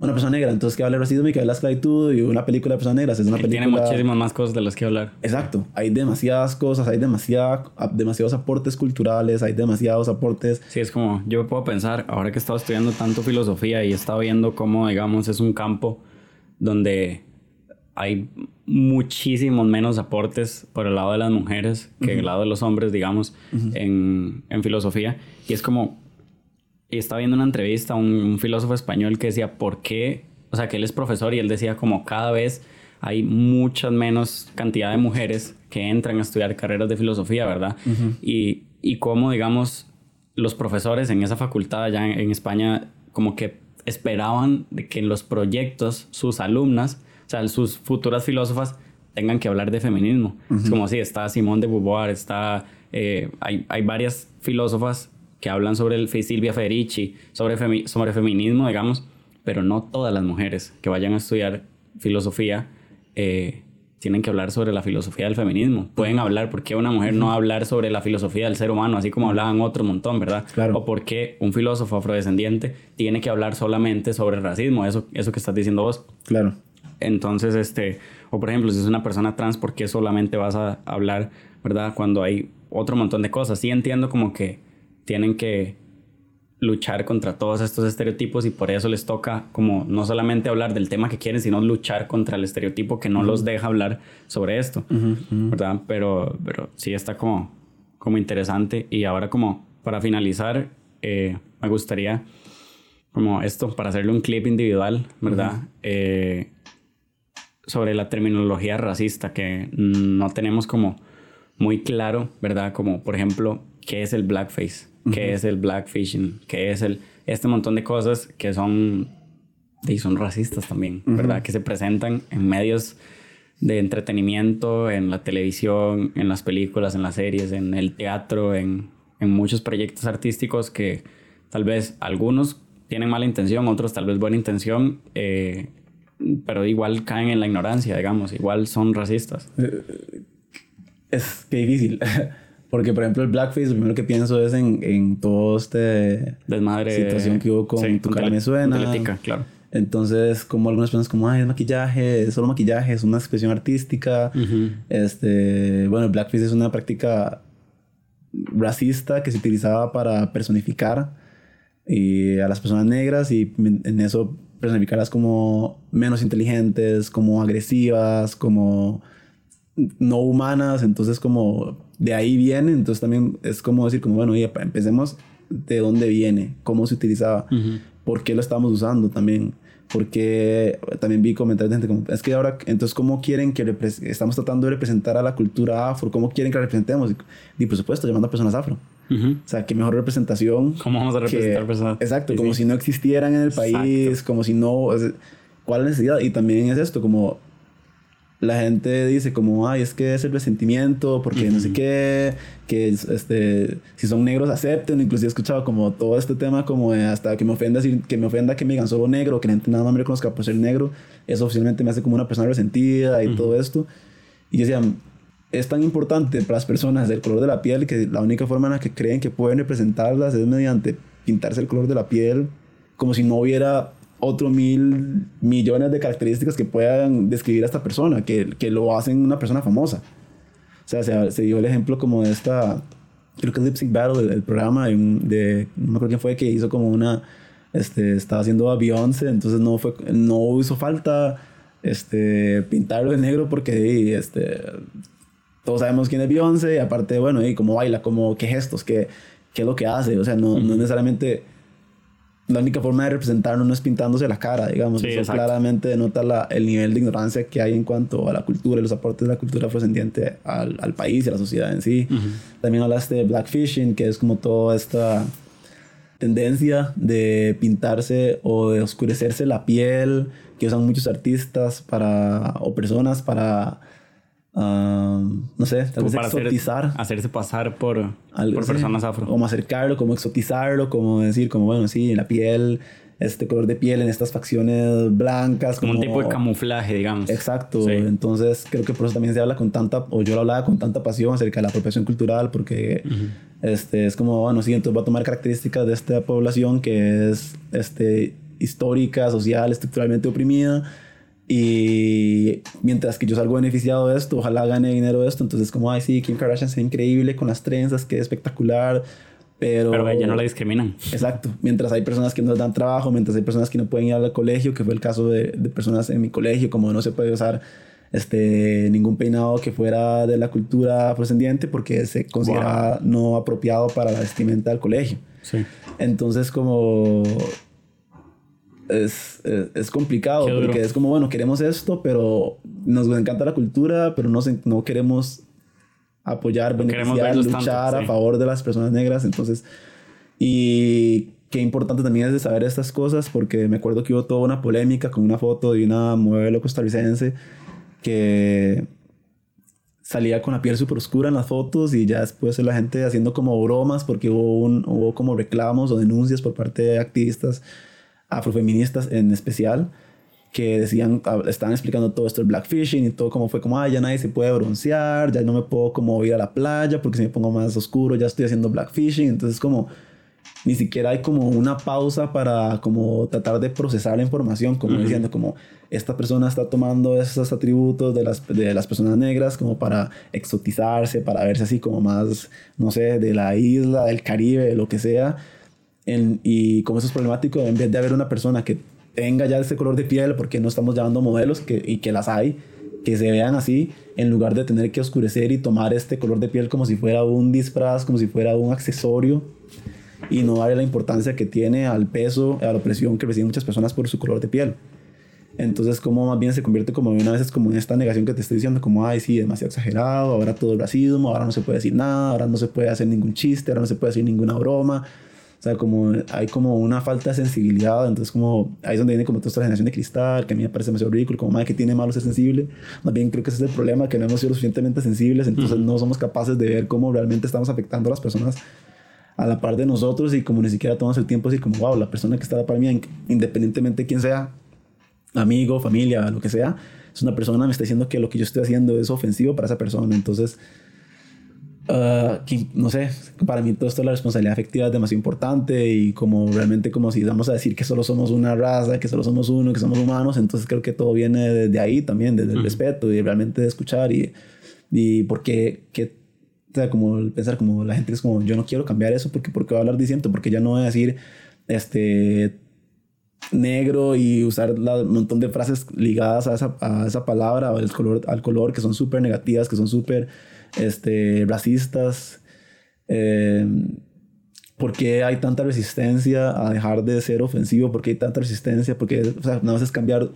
una persona negra, entonces que habla de racismo y que habla de esclavitud y una película de personas negras es una película... Tiene muchísimas más cosas de las que hablar. Exacto, hay demasiadas cosas, hay demasiada, demasiados aportes culturales, hay demasiados aportes... Sí, es como, yo puedo pensar, ahora que he estado estudiando tanto filosofía y he estado viendo cómo, digamos, es un campo donde hay muchísimos menos aportes por el lado de las mujeres que el lado de los hombres, digamos, en, en, filosofía. Y es como, estaba viendo una entrevista a un, filósofo español que decía, ¿por qué? O sea, que él es profesor y él decía como cada vez hay muchas menos cantidad de mujeres que entran a estudiar carreras de filosofía, ¿verdad? y, y cómo, digamos, los profesores en esa facultad allá en, en España como que esperaban de que en los proyectos sus alumnas sea, sus futuras filósofas tengan que hablar de feminismo. Es como si está Simone de Beauvoir, está, eh, hay, hay, varias filósofas que hablan sobre el Silvia Federici, sobre, sobre feminismo, digamos, pero no todas las mujeres que vayan a estudiar filosofía eh, tienen que hablar sobre la filosofía del feminismo. Pueden hablar, ¿por qué una mujer no hablar sobre la filosofía del ser humano, así como hablaban otro montón, ¿verdad? Claro. O por qué un filósofo afrodescendiente tiene que hablar solamente sobre el racismo, eso, eso que estás diciendo vos. Claro. Entonces, este, o por ejemplo, si es una persona trans, ¿por qué solamente vas a hablar, verdad? Cuando hay otro montón de cosas. Sí entiendo como que tienen que luchar contra todos estos estereotipos y por eso les toca como no solamente hablar del tema que quieren, sino luchar contra el estereotipo que no los deja hablar sobre esto, ¿verdad? Pero, pero sí está como, como interesante y ahora como para finalizar, eh, me gustaría como esto, para hacerle un clip individual, ¿verdad? Eh, sobre la terminología racista que no tenemos como muy claro, ¿verdad? Como por ejemplo, ¿qué es el blackface? ¿Qué es el blackfishing? ¿Qué es el... Este montón de cosas que son... Y son racistas también, ¿verdad? Que se presentan en medios de entretenimiento, en la televisión, en las películas, en las series, en el teatro, en, en muchos proyectos artísticos que tal vez algunos tienen mala intención, otros tal vez buena intención, eh, pero igual caen en la ignorancia, digamos, igual son racistas. Eh, es que difícil. Porque, por ejemplo, el blackface, lo primero que pienso es en, en todo este... Desmadre. Situación que hubo con Tu cara me suena. claro. Entonces, como algunas personas como, ay, es maquillaje, es solo maquillaje, es una expresión artística. Este... Bueno, el blackface es una práctica racista que se utilizaba para personificar y a las personas negras y en eso personificarlas como menos inteligentes, como agresivas, como no humanas, entonces como de ahí viene, entonces también es como decir como bueno, oye, empecemos de dónde viene, cómo se utilizaba, por qué lo estamos usando también, porque también vi comentarios de gente como, es que ahora, entonces, ¿cómo quieren que estamos tratando de representar a la cultura afro? ¿Cómo quieren que la representemos? Y por supuesto, llamando a personas afro. O sea, qué mejor representación. ¿Cómo vamos a representar personas? Exacto, como si no existieran en el país, como si no... ¿Cuál es la necesidad? Y también es esto, como la gente dice como, ay, es que es el resentimiento, porque no sé qué, que este, si son negros acepten, inclusive he escuchado como todo este tema como hasta que me ofenda que me ofenda que me digan solo negro, que la gente nada más me reconozca por ser negro, eso oficialmente me hace como una persona resentida y todo esto. Y decían, es tan importante para las personas el color de la piel que la única forma en la que creen que pueden representarlas es mediante pintarse el color de la piel como si no hubiera otro mil millones de características que puedan describir a esta persona, que, que lo hacen una persona famosa. O sea, se, se, dio el ejemplo como de esta, creo que es Lip Sync Battle, el, programa de, de, no me acuerdo quién fue, que hizo como una, este, estaba haciendo a Beyoncé, entonces no, fue, no hizo falta este, pintarlo de negro porque este, todos sabemos quién es Beyoncé y aparte, bueno, y cómo baila, cómo, qué gestos, qué, qué es lo que hace, o sea, no, no necesariamente la única forma de representarlo no es pintándose la cara, digamos. Eso claramente denota la, el nivel de ignorancia que hay en cuanto a la cultura y los aportes de la cultura afrodescendiente al, al país y a la sociedad en sí. También hablaste de blackfishing, que es como toda esta tendencia de pintarse o de oscurecerse la piel que usan muchos artistas para o personas para no sé, tal vez exotizar. hacerse pasar por, por personas afro. Como acercarlo, como exotizarlo, como decir, como bueno, sí, la piel, este color de piel en estas facciones blancas. Como, un tipo de camuflaje, digamos. Exacto. Entonces creo que por eso también se habla con tanta, o yo lo hablaba con tanta pasión acerca de la apropiación cultural, porque este, es como, bueno, sí, entonces va a tomar características de esta población que es este, histórica, social, estructuralmente oprimida y mientras que yo salgo beneficiado de esto, ojalá gane dinero de esto. Entonces, como, ay, sí, Kim Kardashian es increíble con las trenzas, qué espectacular. Pero, pero ella no la discriminan. Exacto. Mientras hay personas que no dan trabajo, mientras hay personas que no pueden ir al colegio, que fue el caso de, de personas en mi colegio, como no se puede usar este, ningún peinado que fuera de la cultura afrodescendiente porque se considera no apropiado para la vestimenta del colegio. Sí. Entonces, como es, es, complicado porque es como, bueno, queremos esto, pero nos encanta la cultura, pero no, no queremos apoyar, beneficiar, luchar a favor de las personas negras. Entonces, y qué importante también es de saber estas cosas porque me acuerdo que hubo toda una polémica con una foto de una modelo costarricense que salía con la piel súper oscura en las fotos y ya después la gente haciendo como bromas porque hubo, un, hubo como reclamos o denuncias por parte de activistas afrofeministas en especial, que decían, estaban explicando todo esto del blackfishing y todo como fue como, ah, ya nadie se puede broncear, ya no me puedo como ir a la playa porque si me pongo más oscuro ya estoy haciendo blackfishing, entonces como ni siquiera hay como una pausa para como tratar de procesar la información, como diciendo como esta persona está tomando esos atributos de las, de las personas negras como para exotizarse, para verse así como más, no sé, de la isla, del Caribe, lo que sea, y como eso es problemático, en vez de haber una persona que tenga ya ese color de piel, porque no estamos llevando modelos que, y que las hay, que se vean así, en lugar de tener que oscurecer y tomar este color de piel como si fuera un disfraz, como si fuera un accesorio, y no darle la importancia que tiene al peso, a la opresión que reciben muchas personas por su color de piel. Entonces, como más bien se convierte como una vez como en esta negación que te estoy diciendo, como, ay, sí, demasiado exagerado, ahora todo el racismo, ahora no se puede decir nada, ahora no se puede hacer ningún chiste, ahora no se puede decir ninguna broma. O sea, como hay como una falta de sensibilidad, entonces como ahí es donde viene como toda esta generación de cristal, que a mí me parece demasiado ridículo, como, madre, que tiene malo ser sensible. Más bien creo que ese es el problema, que no hemos sido lo suficientemente sensibles, entonces no somos capaces de ver cómo realmente estamos afectando a las personas a la par de nosotros y como ni siquiera tomamos el tiempo así como, wow, la persona que está a la par mía, independientemente de quién sea, amigo, familia, lo que sea, es una persona me está diciendo que lo que yo estoy haciendo es ofensivo para esa persona. Entonces, uh, no sé, para mí todo esto la responsabilidad afectiva es demasiado importante y como realmente como si vamos a decir que solo somos una raza, que solo somos uno, que somos humanos, entonces creo que todo viene desde ahí también, desde el respeto y realmente de escuchar y, y porque que, o sea, como pensar como la gente es como yo no quiero cambiar eso porque porque va a hablar diciendo porque ya no voy a decir este negro y usar un montón de frases ligadas a esa, a esa palabra o el color, al color que son súper negativas, que son súper este, racistas. Eh, ¿Por qué hay tanta resistencia a dejar de ser ofensivo? ¿Por qué hay tanta resistencia? Porque o sea, nada más es cambiar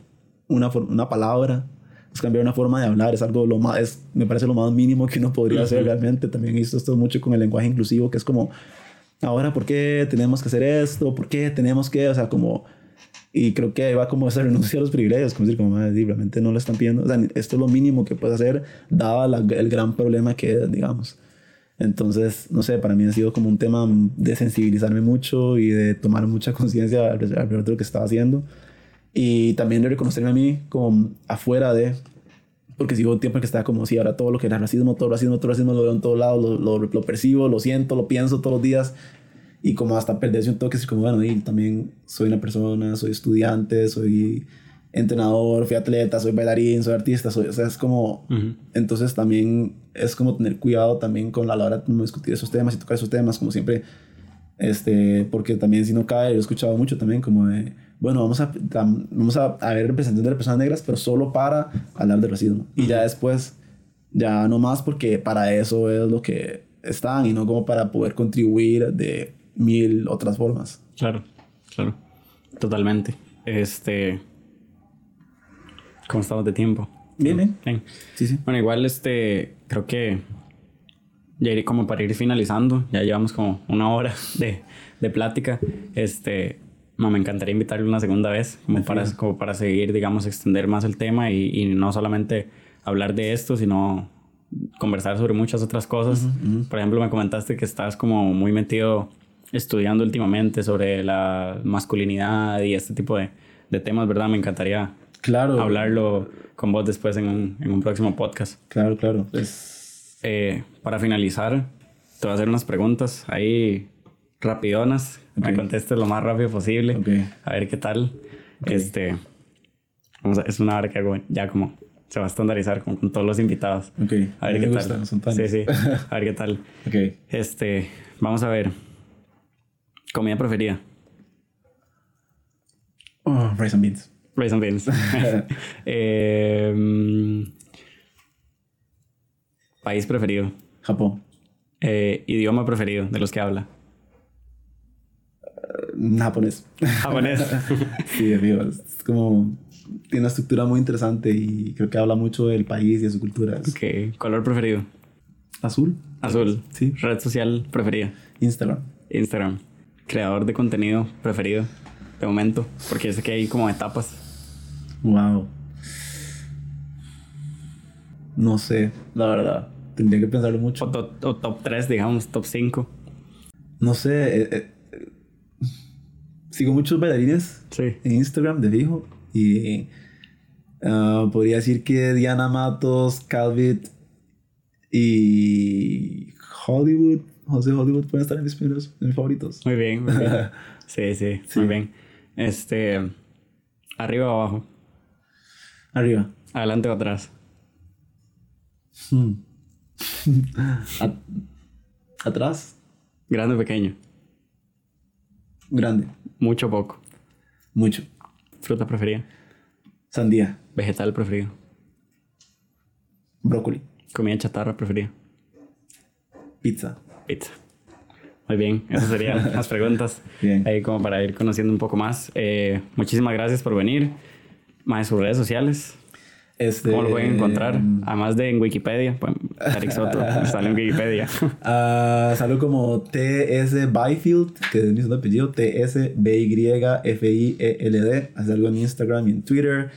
una, una palabra, es cambiar una forma de hablar, es algo lo más, es, me parece lo más mínimo que uno podría hacer realmente. También visto esto mucho con el lenguaje inclusivo, que es como, ahora, ¿por qué tenemos que hacer esto? ¿Por qué tenemos que, o sea, como y creo que va como esa renuncia a los privilegios, como decir, como realmente no lo están pidiendo. O sea, esto es lo mínimo que puedes hacer, dado el gran problema que es, digamos. Entonces, no sé, para mí ha sido como un tema de sensibilizarme mucho y de tomar mucha conciencia alrededor de lo que estaba haciendo. Y también de reconocerme a mí como afuera de... Porque sigo un tiempo en que estaba como, si ahora todo lo que era racismo, todo racismo, todo racismo lo veo en todos lados, lo, lo, lo percibo, lo siento, lo pienso todos los días y como hasta perderse un toque, es como, bueno, y también soy una persona, soy estudiante, soy entrenador, fui atleta, soy bailarín, soy artista, soy, o sea, es como, entonces también es como tener cuidado también con la, hora de discutir esos temas y tocar esos temas, como siempre, este, porque también si no cae, yo he escuchado mucho también como de, bueno, vamos a, vamos a, a ver representantes de personas negras, pero solo para hablar de racismo. Y ya después, ya no más porque para eso es lo que están y no como para poder contribuir de mil otras formas. Claro, claro. Totalmente. Este. ¿Cómo estamos de tiempo? Bien, bien. Sí, sí. Bueno, igual este. Creo que. Ya iré como para ir finalizando. Ya llevamos como una hora de, de plática. Este. me encantaría invitarle una segunda vez. Como para, como para seguir, digamos, extender más el tema y, y no solamente hablar de esto, sino conversar sobre muchas otras cosas. Por ejemplo, me comentaste que estás como muy metido estudiando últimamente sobre la masculinidad y este tipo de, de temas, ¿verdad? Me encantaría claro. hablarlo con vos después en un, en un próximo podcast. Claro, claro. Eh, para finalizar, te voy a hacer unas preguntas ahí rapidonas. Me contestes lo más rápido posible. A ver qué tal. Este, vamos a, es una hora que hago ya como se va a estandarizar con, con todos los invitados. A ver qué tal. sí, sí. A ver qué tal. Este, vamos a ver. ¿Comida preferida? Oh, rice and beans. Rice and beans. eh, país preferido. Japón. Eh, idioma preferido de los que habla. Uh, japonés. Japonés. sí, amigo. Es como. Tiene una estructura muy interesante y creo que habla mucho del país y de su cultura. Ok. ¿Color preferido? Azul. Azul. Sí. ¿Red social preferida? Instagram. Instagram creador de contenido preferido de momento? Porque sé que hay como etapas. Wow. No sé, la verdad. Tendría que pensarlo mucho. O, top 3, digamos, top 5. No sé. Eh, eh, sigo muchos bailarines sí. en Instagram de fijo. Y ah, podría decir que Diana Matos, Calvit y Hollywood José Hollywood puede estar en mis primeros, mis favoritos. Muy bien, muy bien. sí, sí, muy bien. Este, arriba o abajo. Arriba. Adelante o atrás. Hmm. atrás. Grande o pequeño. Grande. Mucho poco. Mucho. Fruta preferida. Sandía. Vegetal preferido. Brócoli. Comida chatarra preferida. Pizza. Pizza. Muy bien, esas serían las preguntas. Bien. Ahí como para ir conociendo un poco más. Eh, muchísimas gracias por venir. Más sus redes sociales. Este, ¿Cómo lo pueden encontrar? Además de en Wikipedia. Pues, Tarik Soto sale en Wikipedia. Ah, salgo como TS Byfield, que es mi segundo apellido. TS B-Y-F-I-E-L-D. Hace algo en Instagram y en Twitter.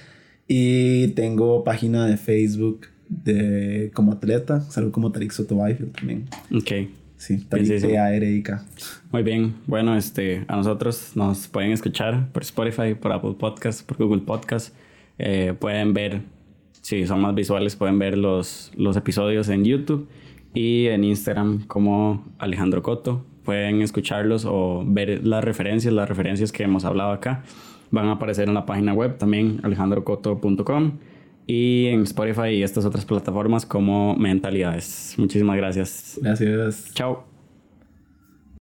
Y tengo página de Facebook de, como atleta. Salgo como Tarik Soto Byfield también. ok. Sí, Tarik. Muy bien. Bueno, este, a nosotros nos pueden escuchar por Spotify, por Apple Podcasts, por Google Podcasts. Eh, pueden ver, si son más visuales, pueden ver los, los episodios en YouTube y en Instagram como Alejandro Coto. Pueden escucharlos o ver las referencias, las referencias que hemos hablado acá. Van a aparecer en la página web también, alejandrocoto.com y en Spotify y estas otras plataformas como Mentalidades. Muchísimas gracias. Gracias. Chao.